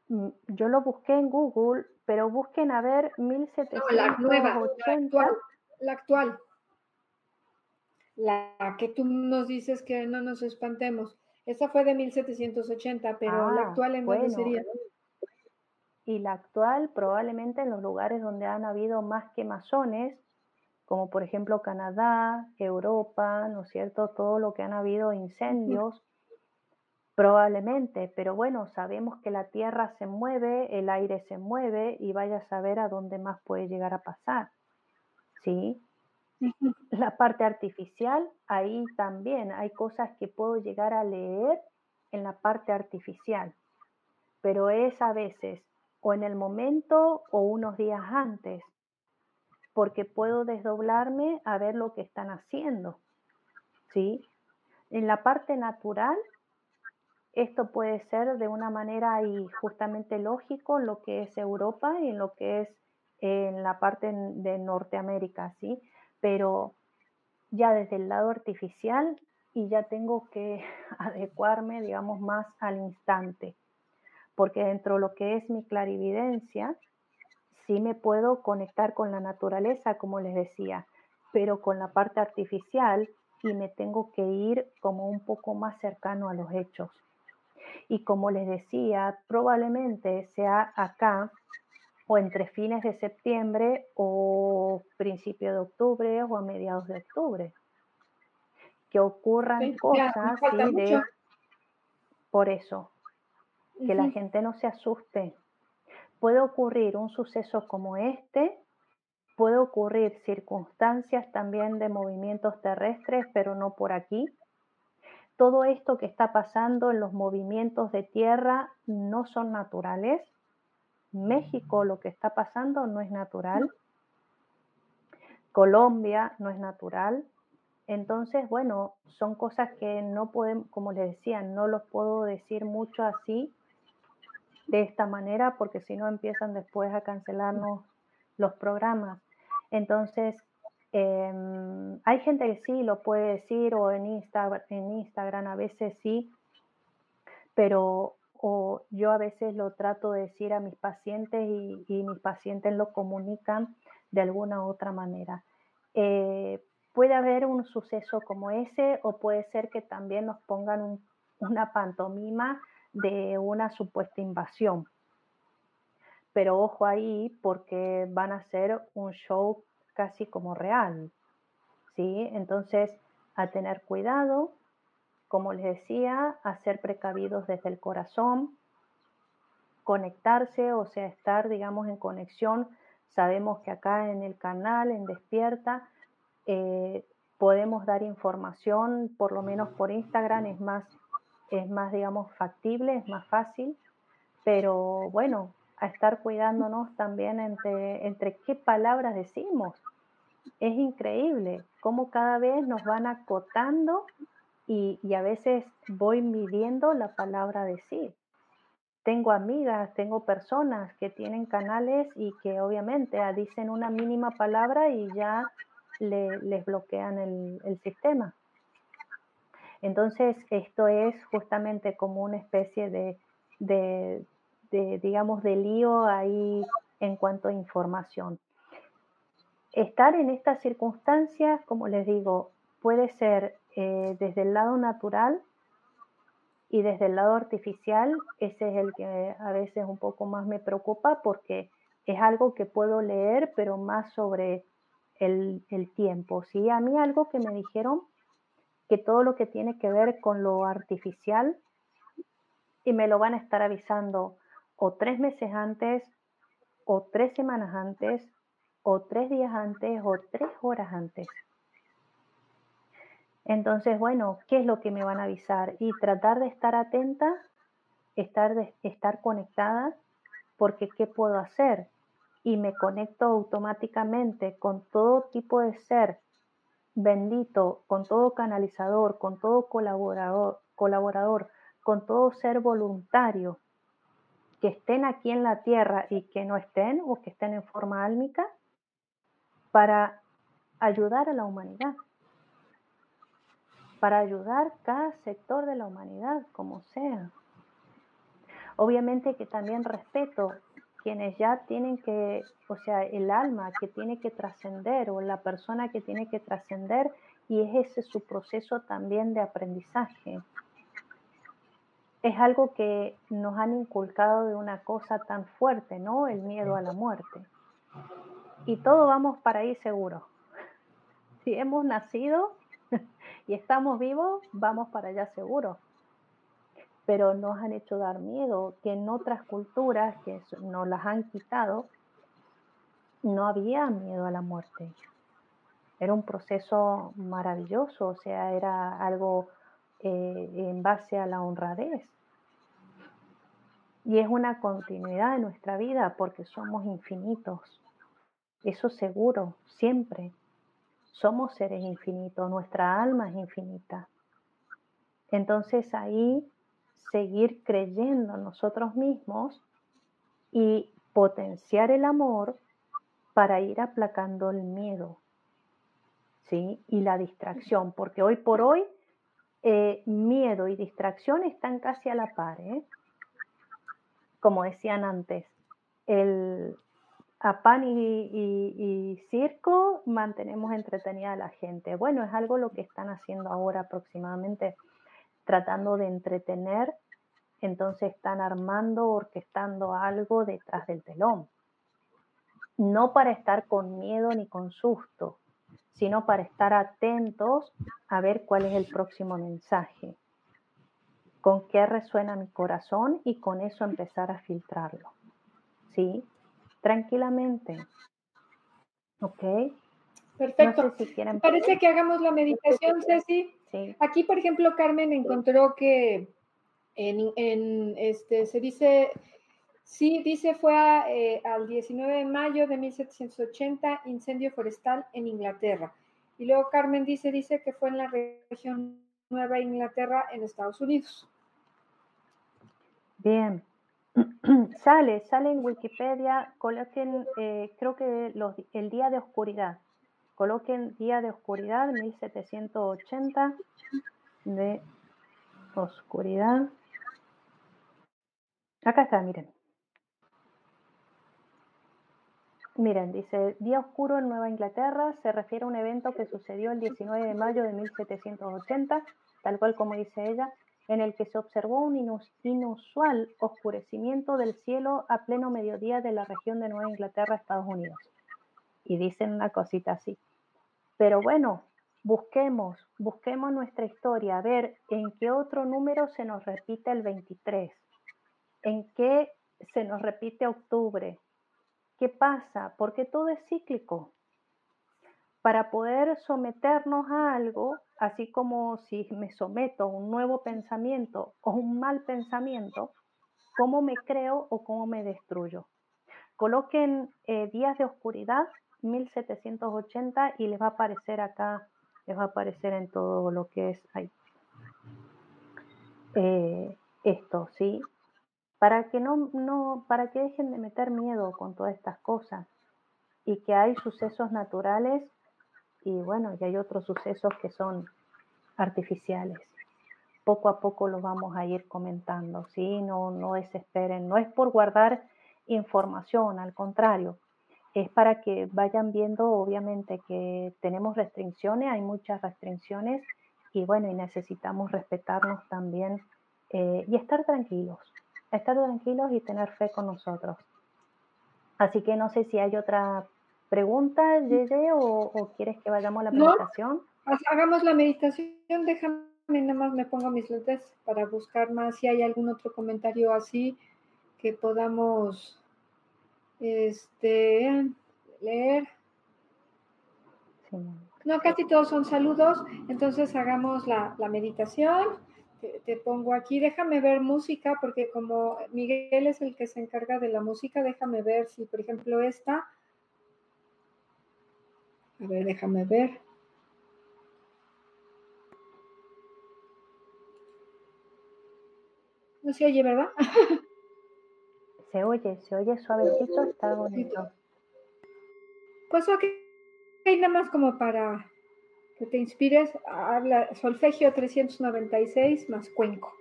Mm, yo lo busqué en Google, pero busquen a ver 1780. No, la nueva, la actual, la actual. La que tú nos dices que no nos espantemos. Esa fue de 1780, pero la ah, actual en dónde sería. Y la actual probablemente en los lugares donde han habido más quemazones, como por ejemplo Canadá, Europa, ¿no es cierto? Todo lo que han habido incendios, [LAUGHS] probablemente, pero bueno, sabemos que la tierra se mueve, el aire se mueve y vaya a saber a dónde más puede llegar a pasar. ¿Sí? La parte artificial, ahí también hay cosas que puedo llegar a leer en la parte artificial, pero es a veces o en el momento o unos días antes, porque puedo desdoblarme a ver lo que están haciendo. ¿Sí? En la parte natural, esto puede ser de una manera y justamente lógico en lo que es Europa y en lo que es en la parte de Norteamérica, ¿sí? Pero ya desde el lado artificial y ya tengo que [LAUGHS] adecuarme, digamos, más al instante, porque dentro de lo que es mi clarividencia, sí me puedo conectar con la naturaleza, como les decía, pero con la parte artificial y me tengo que ir como un poco más cercano a los hechos. Y como les decía, probablemente sea acá o entre fines de septiembre o principio de octubre o a mediados de octubre. Que ocurran cosas de, por eso, que la gente no se asuste. Puede ocurrir un suceso como este, puede ocurrir circunstancias también de movimientos terrestres, pero no por aquí. Todo esto que está pasando en los movimientos de tierra no son naturales, México lo que está pasando no es natural. Colombia no es natural. Entonces, bueno, son cosas que no podemos, como les decía, no los puedo decir mucho así, de esta manera, porque si no empiezan después a cancelarnos los programas. Entonces, em, hay gente que sí lo puede decir o en, en Instagram a veces sí, pero o yo a veces lo trato de decir a mis pacientes y, mis pacientes lo comunican de alguna u otra manera. Eh, puede haber un suceso como ese o puede ser que también nos pongan una pantomima de una supuesta invasión. Pero ojo ahí porque van a ser un show casi como real. ¿sí? Entonces, a tener cuidado, como les decía, a ser precavidos desde el corazón, conectarse, o sea, estar, digamos, en conexión. Sabemos que acá en el canal, en Despierta, eh, podemos dar información, por lo menos por Instagram, es más, es más, digamos, factible, es más fácil, pero bueno, a estar cuidándonos también entre, entre qué palabras decimos. Es increíble cómo cada vez nos van acotando y, a veces voy midiendo la palabra decir. Tengo amigas, tengo personas que tienen canales y que obviamente ah, dicen una mínima palabra y ya les bloquean el, sistema. Entonces, esto es justamente como una especie de, de, digamos, de lío ahí en cuanto a información. Estar en estas circunstancias, como les digo, puede ser eh, desde el lado natural y desde el lado artificial, ese es el que a veces un poco más me preocupa porque es algo que puedo leer, pero más sobre el, el tiempo. ¿sí? A mí algo que me dijeron que todo lo que tiene que ver con lo artificial, y me lo van a estar avisando o tres meses antes, o tres semanas antes, o tres días antes, o tres horas antes. Entonces, bueno, ¿qué es lo que me van a avisar? Y tratar de estar atenta, estar, de, estar conectada, porque ¿qué puedo hacer? Y me conecto automáticamente con todo tipo de ser bendito, con todo canalizador, con todo colaborador, colaborador con todo ser voluntario que estén aquí en la tierra y que no estén o que estén en forma álmica para ayudar a la humanidad, para ayudar cada sector de la humanidad, como sea. Obviamente que también respeto quienes ya tienen que, o sea, el alma que tiene que trascender o la persona que tiene que trascender y es ese su proceso también de aprendizaje. Es algo que nos han inculcado de una cosa tan fuerte, ¿no? El miedo a la muerte. Y todo vamos para ahí seguro. [LAUGHS] Si hemos nacido y estamos vivos, vamos para allá seguro pero nos han hecho dar miedo, que en otras culturas que nos las han quitado, no había miedo a la muerte. Era un proceso maravilloso, o sea, era algo eh, en base a la honradez. Y es una continuidad de nuestra vida porque somos infinitos. Eso seguro, siempre. Somos seres infinitos, nuestra alma es infinita. Entonces ahí seguir creyendo en nosotros mismos y potenciar el amor para ir aplacando el miedo, ¿sí? Y la distracción, porque hoy por hoy eh, miedo y distracción están casi a la par, ¿eh? Como decían antes, el, a pan y, circo mantenemos entretenida a la gente. Bueno, es algo lo que están haciendo ahora aproximadamente tratando de entretener, entonces están armando, orquestando algo detrás del telón. No para estar con miedo ni con susto, sino para estar atentos a ver cuál es el próximo mensaje, con qué resuena mi corazón y con eso empezar a filtrarlo. ¿Sí? Tranquilamente. ¿Ok? Perfecto. Parece que hagamos la meditación, Ceci. Aquí, por ejemplo, Carmen encontró que en, este se dice, sí, dice fue eh, al 19 de mayo de 1780, incendio forestal en Inglaterra. Y luego Carmen dice, dice que fue en la región Nueva Inglaterra en Estados Unidos. Bien. [CLEARS THROAT] sale, sale en Wikipedia, coloquen, eh, creo que los, el día de oscuridad. Coloquen día de oscuridad, 1780 de oscuridad. Acá está, miren. Miren, dice, Día Oscuro en Nueva Inglaterra se refiere a un evento que sucedió el 19 de mayo de 1780, tal cual como dice ella, en el que se observó un inusual oscurecimiento del cielo a pleno mediodía de la región de Nueva Inglaterra, Estados Unidos. Y dicen una cosita así. Pero bueno, busquemos, busquemos nuestra historia, a ver en qué otro número se nos repite el 23, en qué se nos repite octubre, qué pasa, porque todo es cíclico. Para poder someternos a algo, así como si me someto a un nuevo pensamiento o un mal pensamiento, ¿cómo me creo o cómo me destruyo? Coloquen eh, días de oscuridad 1780 y les va a aparecer acá, les va a aparecer en todo lo que es ahí. Eh, esto, ¿sí? Para que no, no, para que dejen de meter miedo con todas estas cosas y que hay sucesos naturales y bueno, y hay otros sucesos que son artificiales. Poco a poco los vamos a ir comentando, ¿sí? No, no desesperen, no es por guardar información, al contrario, es para que vayan viendo, obviamente, que tenemos restricciones, hay muchas restricciones y bueno, y necesitamos respetarnos también eh, y estar tranquilos, estar tranquilos y tener fe con nosotros. Así que no sé si hay otra pregunta, Yeye, o, quieres que vayamos a la meditación. hagamos la meditación, déjame nada más me pongo mis lentes para buscar más si hay algún otro comentario así que podamos este, leer. No, casi todos son saludos, entonces hagamos la, meditación. Te, pongo aquí, déjame ver música, porque como Miguel es el que se encarga de la música, déjame ver si, por ejemplo, esta. A ver, déjame ver. No se oye, ¿verdad? [LAUGHS] Se oye, se oye suavecito, está bonito. Pues ok, nada más como para que te inspires, habla solfegio 396 más cuenco.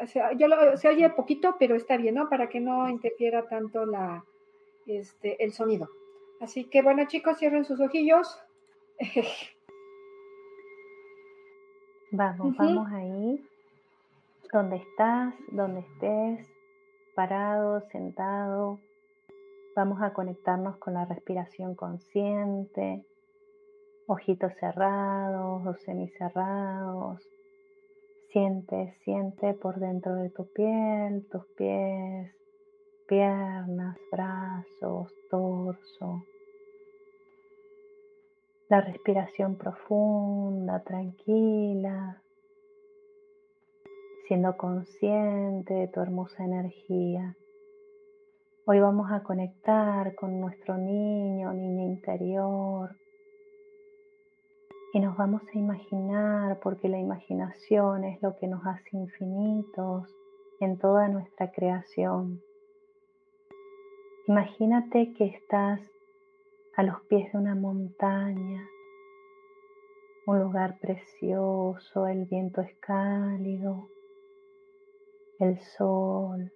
O sea, yo lo, se oye poquito, pero está bien, ¿no? Para que no interfiera tanto la, este, el sonido. Así que bueno, chicos, cierren sus ojillos. [LAUGHS] Vamos, vamos ahí. Donde estás, donde estés, parado, sentado. Vamos a conectarnos con la respiración consciente, ojitos cerrados o semicerrados. Siente, siente por dentro de tu piel, tus pies, piernas, brazos, torso. La respiración profunda, tranquila, siendo consciente de tu hermosa energía. Hoy vamos a conectar con nuestro niño, niña interior. Y nos vamos a imaginar, porque la imaginación es lo que nos hace infinitos en toda nuestra creación. Imagínate que estás a los pies de una montaña, un lugar precioso, el viento es cálido, el sol,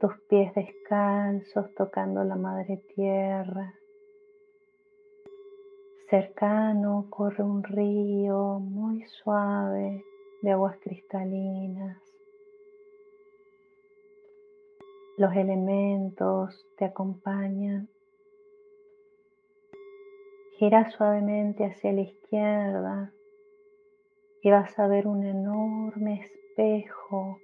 tus pies descalzos tocando la madre tierra. Cercano corre un río muy suave de aguas cristalinas. Los elementos te acompañan. Gira suavemente hacia la izquierda y vas a ver un enorme espejo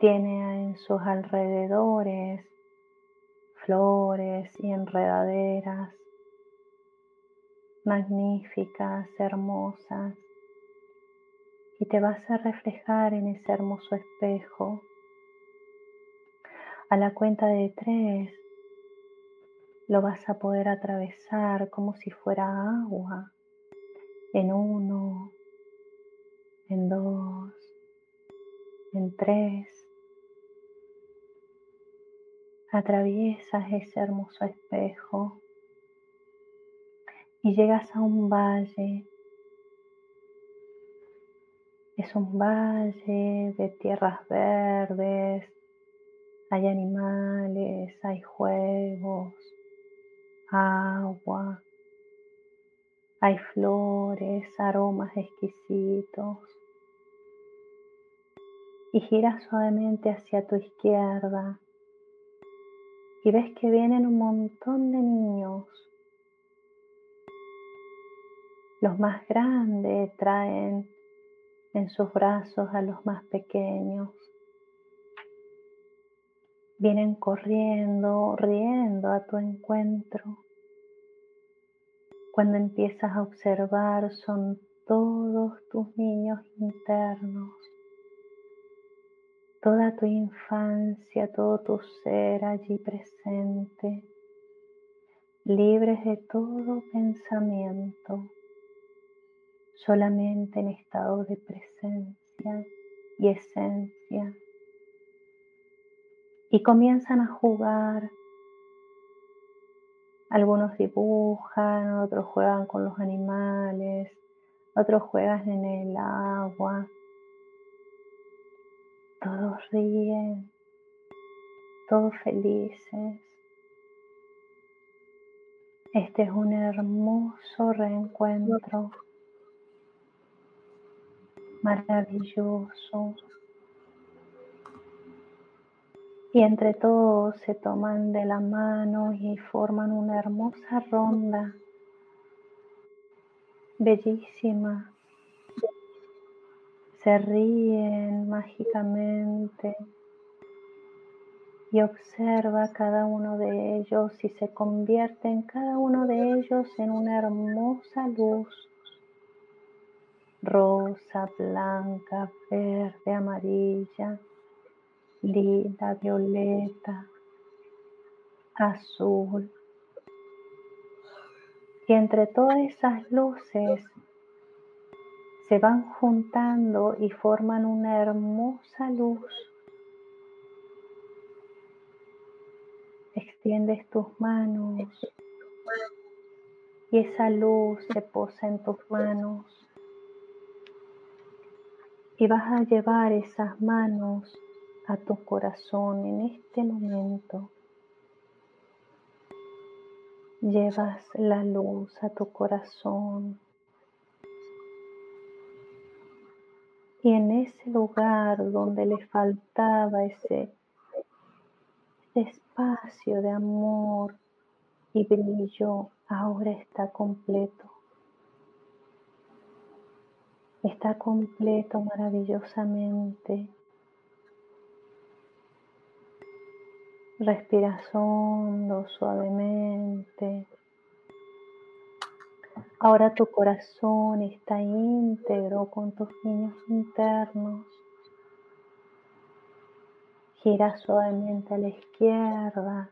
Tiene en sus alrededores flores y enredaderas magníficas, hermosas, y te vas a reflejar en ese hermoso espejo. A la cuenta de tres lo vas a poder atravesar como si fuera agua, en uno, en dos, en tres. Atraviesas ese hermoso espejo y llegas a un valle. Es un valle de tierras verdes, hay animales, hay juegos, agua, hay flores, aromas exquisitos. Y giras suavemente hacia tu izquierda y ves que vienen un montón de niños. Los más grandes traen en sus brazos a los más pequeños. Vienen corriendo, riendo a tu encuentro. Cuando empiezas a observar son todos tus niños internos toda tu infancia, todo tu ser allí presente, libres de todo pensamiento, solamente en estado de presencia y esencia. Y comienzan a jugar. Algunos dibujan, otros juegan con los animales, otros juegan en el agua, todos ríen, todos felices. Este es un hermoso reencuentro, maravilloso. Y entre todos se toman de la mano y forman una hermosa ronda, bellísima, se ríen mágicamente y observa cada uno de ellos y se convierte en cada uno de ellos en una hermosa luz. Rosa, blanca, verde, amarilla, lila, violeta, azul. Y entre todas esas luces se van juntando y forman una hermosa luz. Extiendes tus manos y esa luz se posa en tus manos y vas a llevar esas manos a tu corazón en este momento. Llevas la luz a tu corazón. Y en ese lugar donde le faltaba ese, ese espacio de amor y brillo, ahora está completo. Está completo maravillosamente. Respiras hondo, suavemente. Ahora tu corazón está íntegro con tus niños internos. Gira suavemente a la izquierda.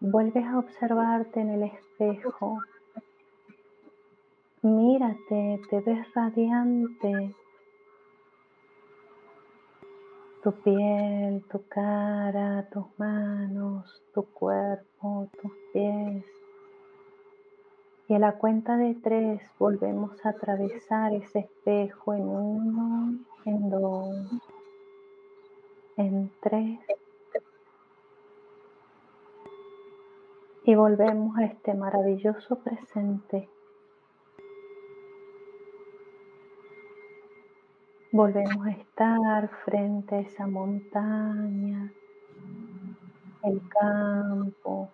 Vuelves a observarte en el espejo Mírate, te ves radiante. Tu piel, tu cara, tus manos, tu cuerpo, tus pies. Y a la cuenta de tres volvemos a atravesar ese espejo en uno, en dos, en tres. Y volvemos a este maravilloso presente Volvemos a estar frente a esa montaña, el campo,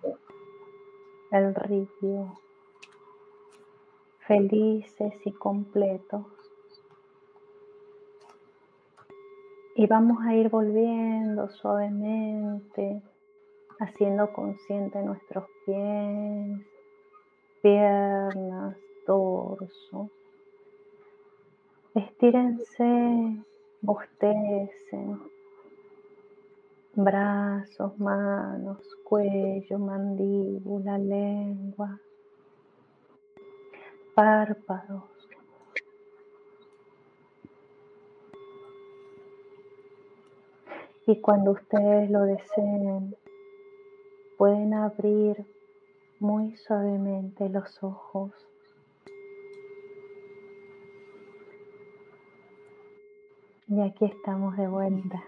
el río, felices y completos. Y vamos a ir volviendo suavemente, haciendo consciente nuestros pies, piernas, torso, Estírense, bostecen. Brazos, manos, cuello, mandíbula, lengua, párpados. Y cuando ustedes lo deseen, pueden abrir muy suavemente los ojos. Y aquí estamos de vuelta.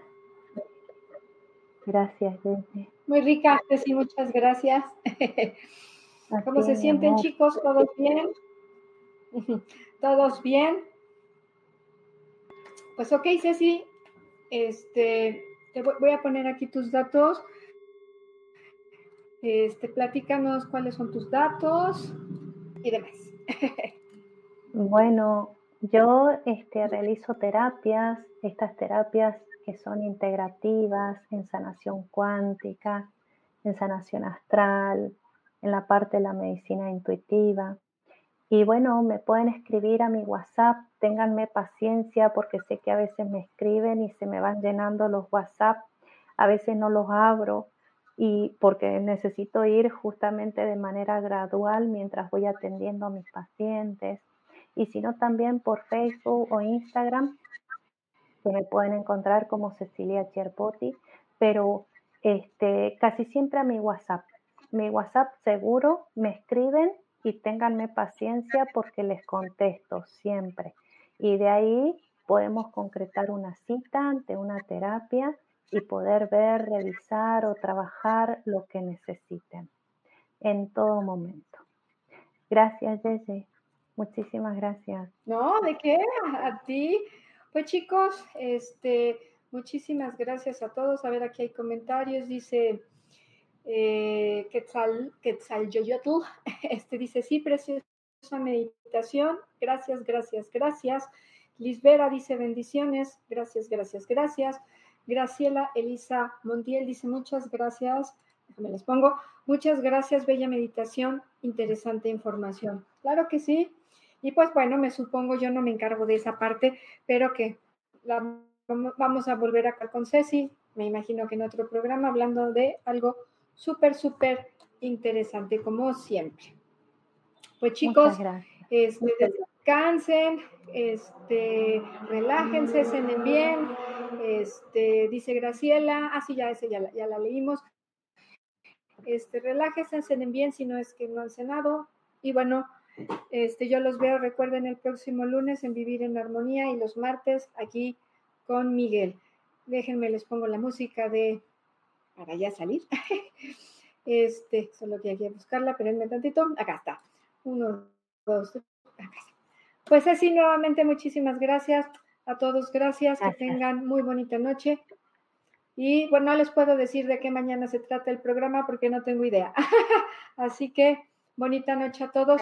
Gracias, Jenny. Muy rica, Ceci, muchas gracias. ¿Cómo se sienten, chicos? ¿Todos bien? [LAUGHS] ¿Todos bien? Pues ok, Ceci, este, te voy a poner aquí tus datos. Este, platícanos cuáles son tus datos y demás. [LAUGHS] bueno, yo este, realizo terapias, estas terapias que son integrativas en sanación cuántica, en sanación astral, en la parte de la medicina intuitiva. Y bueno, me pueden escribir a mi WhatsApp, ténganme paciencia porque sé que a veces me escriben y se me van llenando los WhatsApp, a veces no los abro y porque necesito ir justamente de manera gradual mientras voy atendiendo a mis pacientes y si no también por Facebook o Instagram, que me pueden encontrar como Cecilia Cherpoti, pero este, casi siempre a mi WhatsApp. Mi WhatsApp seguro me escriben y ténganme paciencia porque les contesto siempre. Y de ahí podemos concretar una cita ante una terapia y poder ver, revisar o trabajar lo que necesiten en todo momento. Gracias, Jesse. Muchísimas gracias. No, ¿de qué? A, ti. Pues chicos, este, muchísimas gracias a todos. A ver, aquí hay comentarios. Dice eh, Quetzal, Yoyotl. [LAUGHS] Este dice, sí, preciosa meditación. Gracias, gracias, gracias. Lisbera dice bendiciones. Gracias, gracias, gracias. Graciela Elisa Montiel dice muchas gracias. Déjame les pongo. Muchas gracias, bella meditación, interesante información. Claro que sí. Y pues bueno, me supongo, yo no me encargo de esa parte, pero que la, vamos a volver acá con Ceci, me imagino que en otro programa, hablando de algo súper, súper interesante, como siempre. Pues chicos, este, descansen, este, relájense, cenen bien, este, dice Graciela, ah, sí, ya, ese ya, ya la leímos, este, relájense, cenen bien si no es que no han cenado, y bueno, este, yo los veo, recuerden, el próximo lunes en Vivir en Armonía y los martes aquí con Miguel. Déjenme, les pongo la música de para ya salir. [LAUGHS] Este, solo que hay que buscarla, pero un tantito. Acá está. Uno, dos, tres, acá está. Pues así, nuevamente, muchísimas gracias a todos. Gracias, que tengan muy bonita noche. Y bueno, no les puedo decir de qué mañana se trata el programa porque no tengo idea. [LAUGHS] así que bonita noche a todos.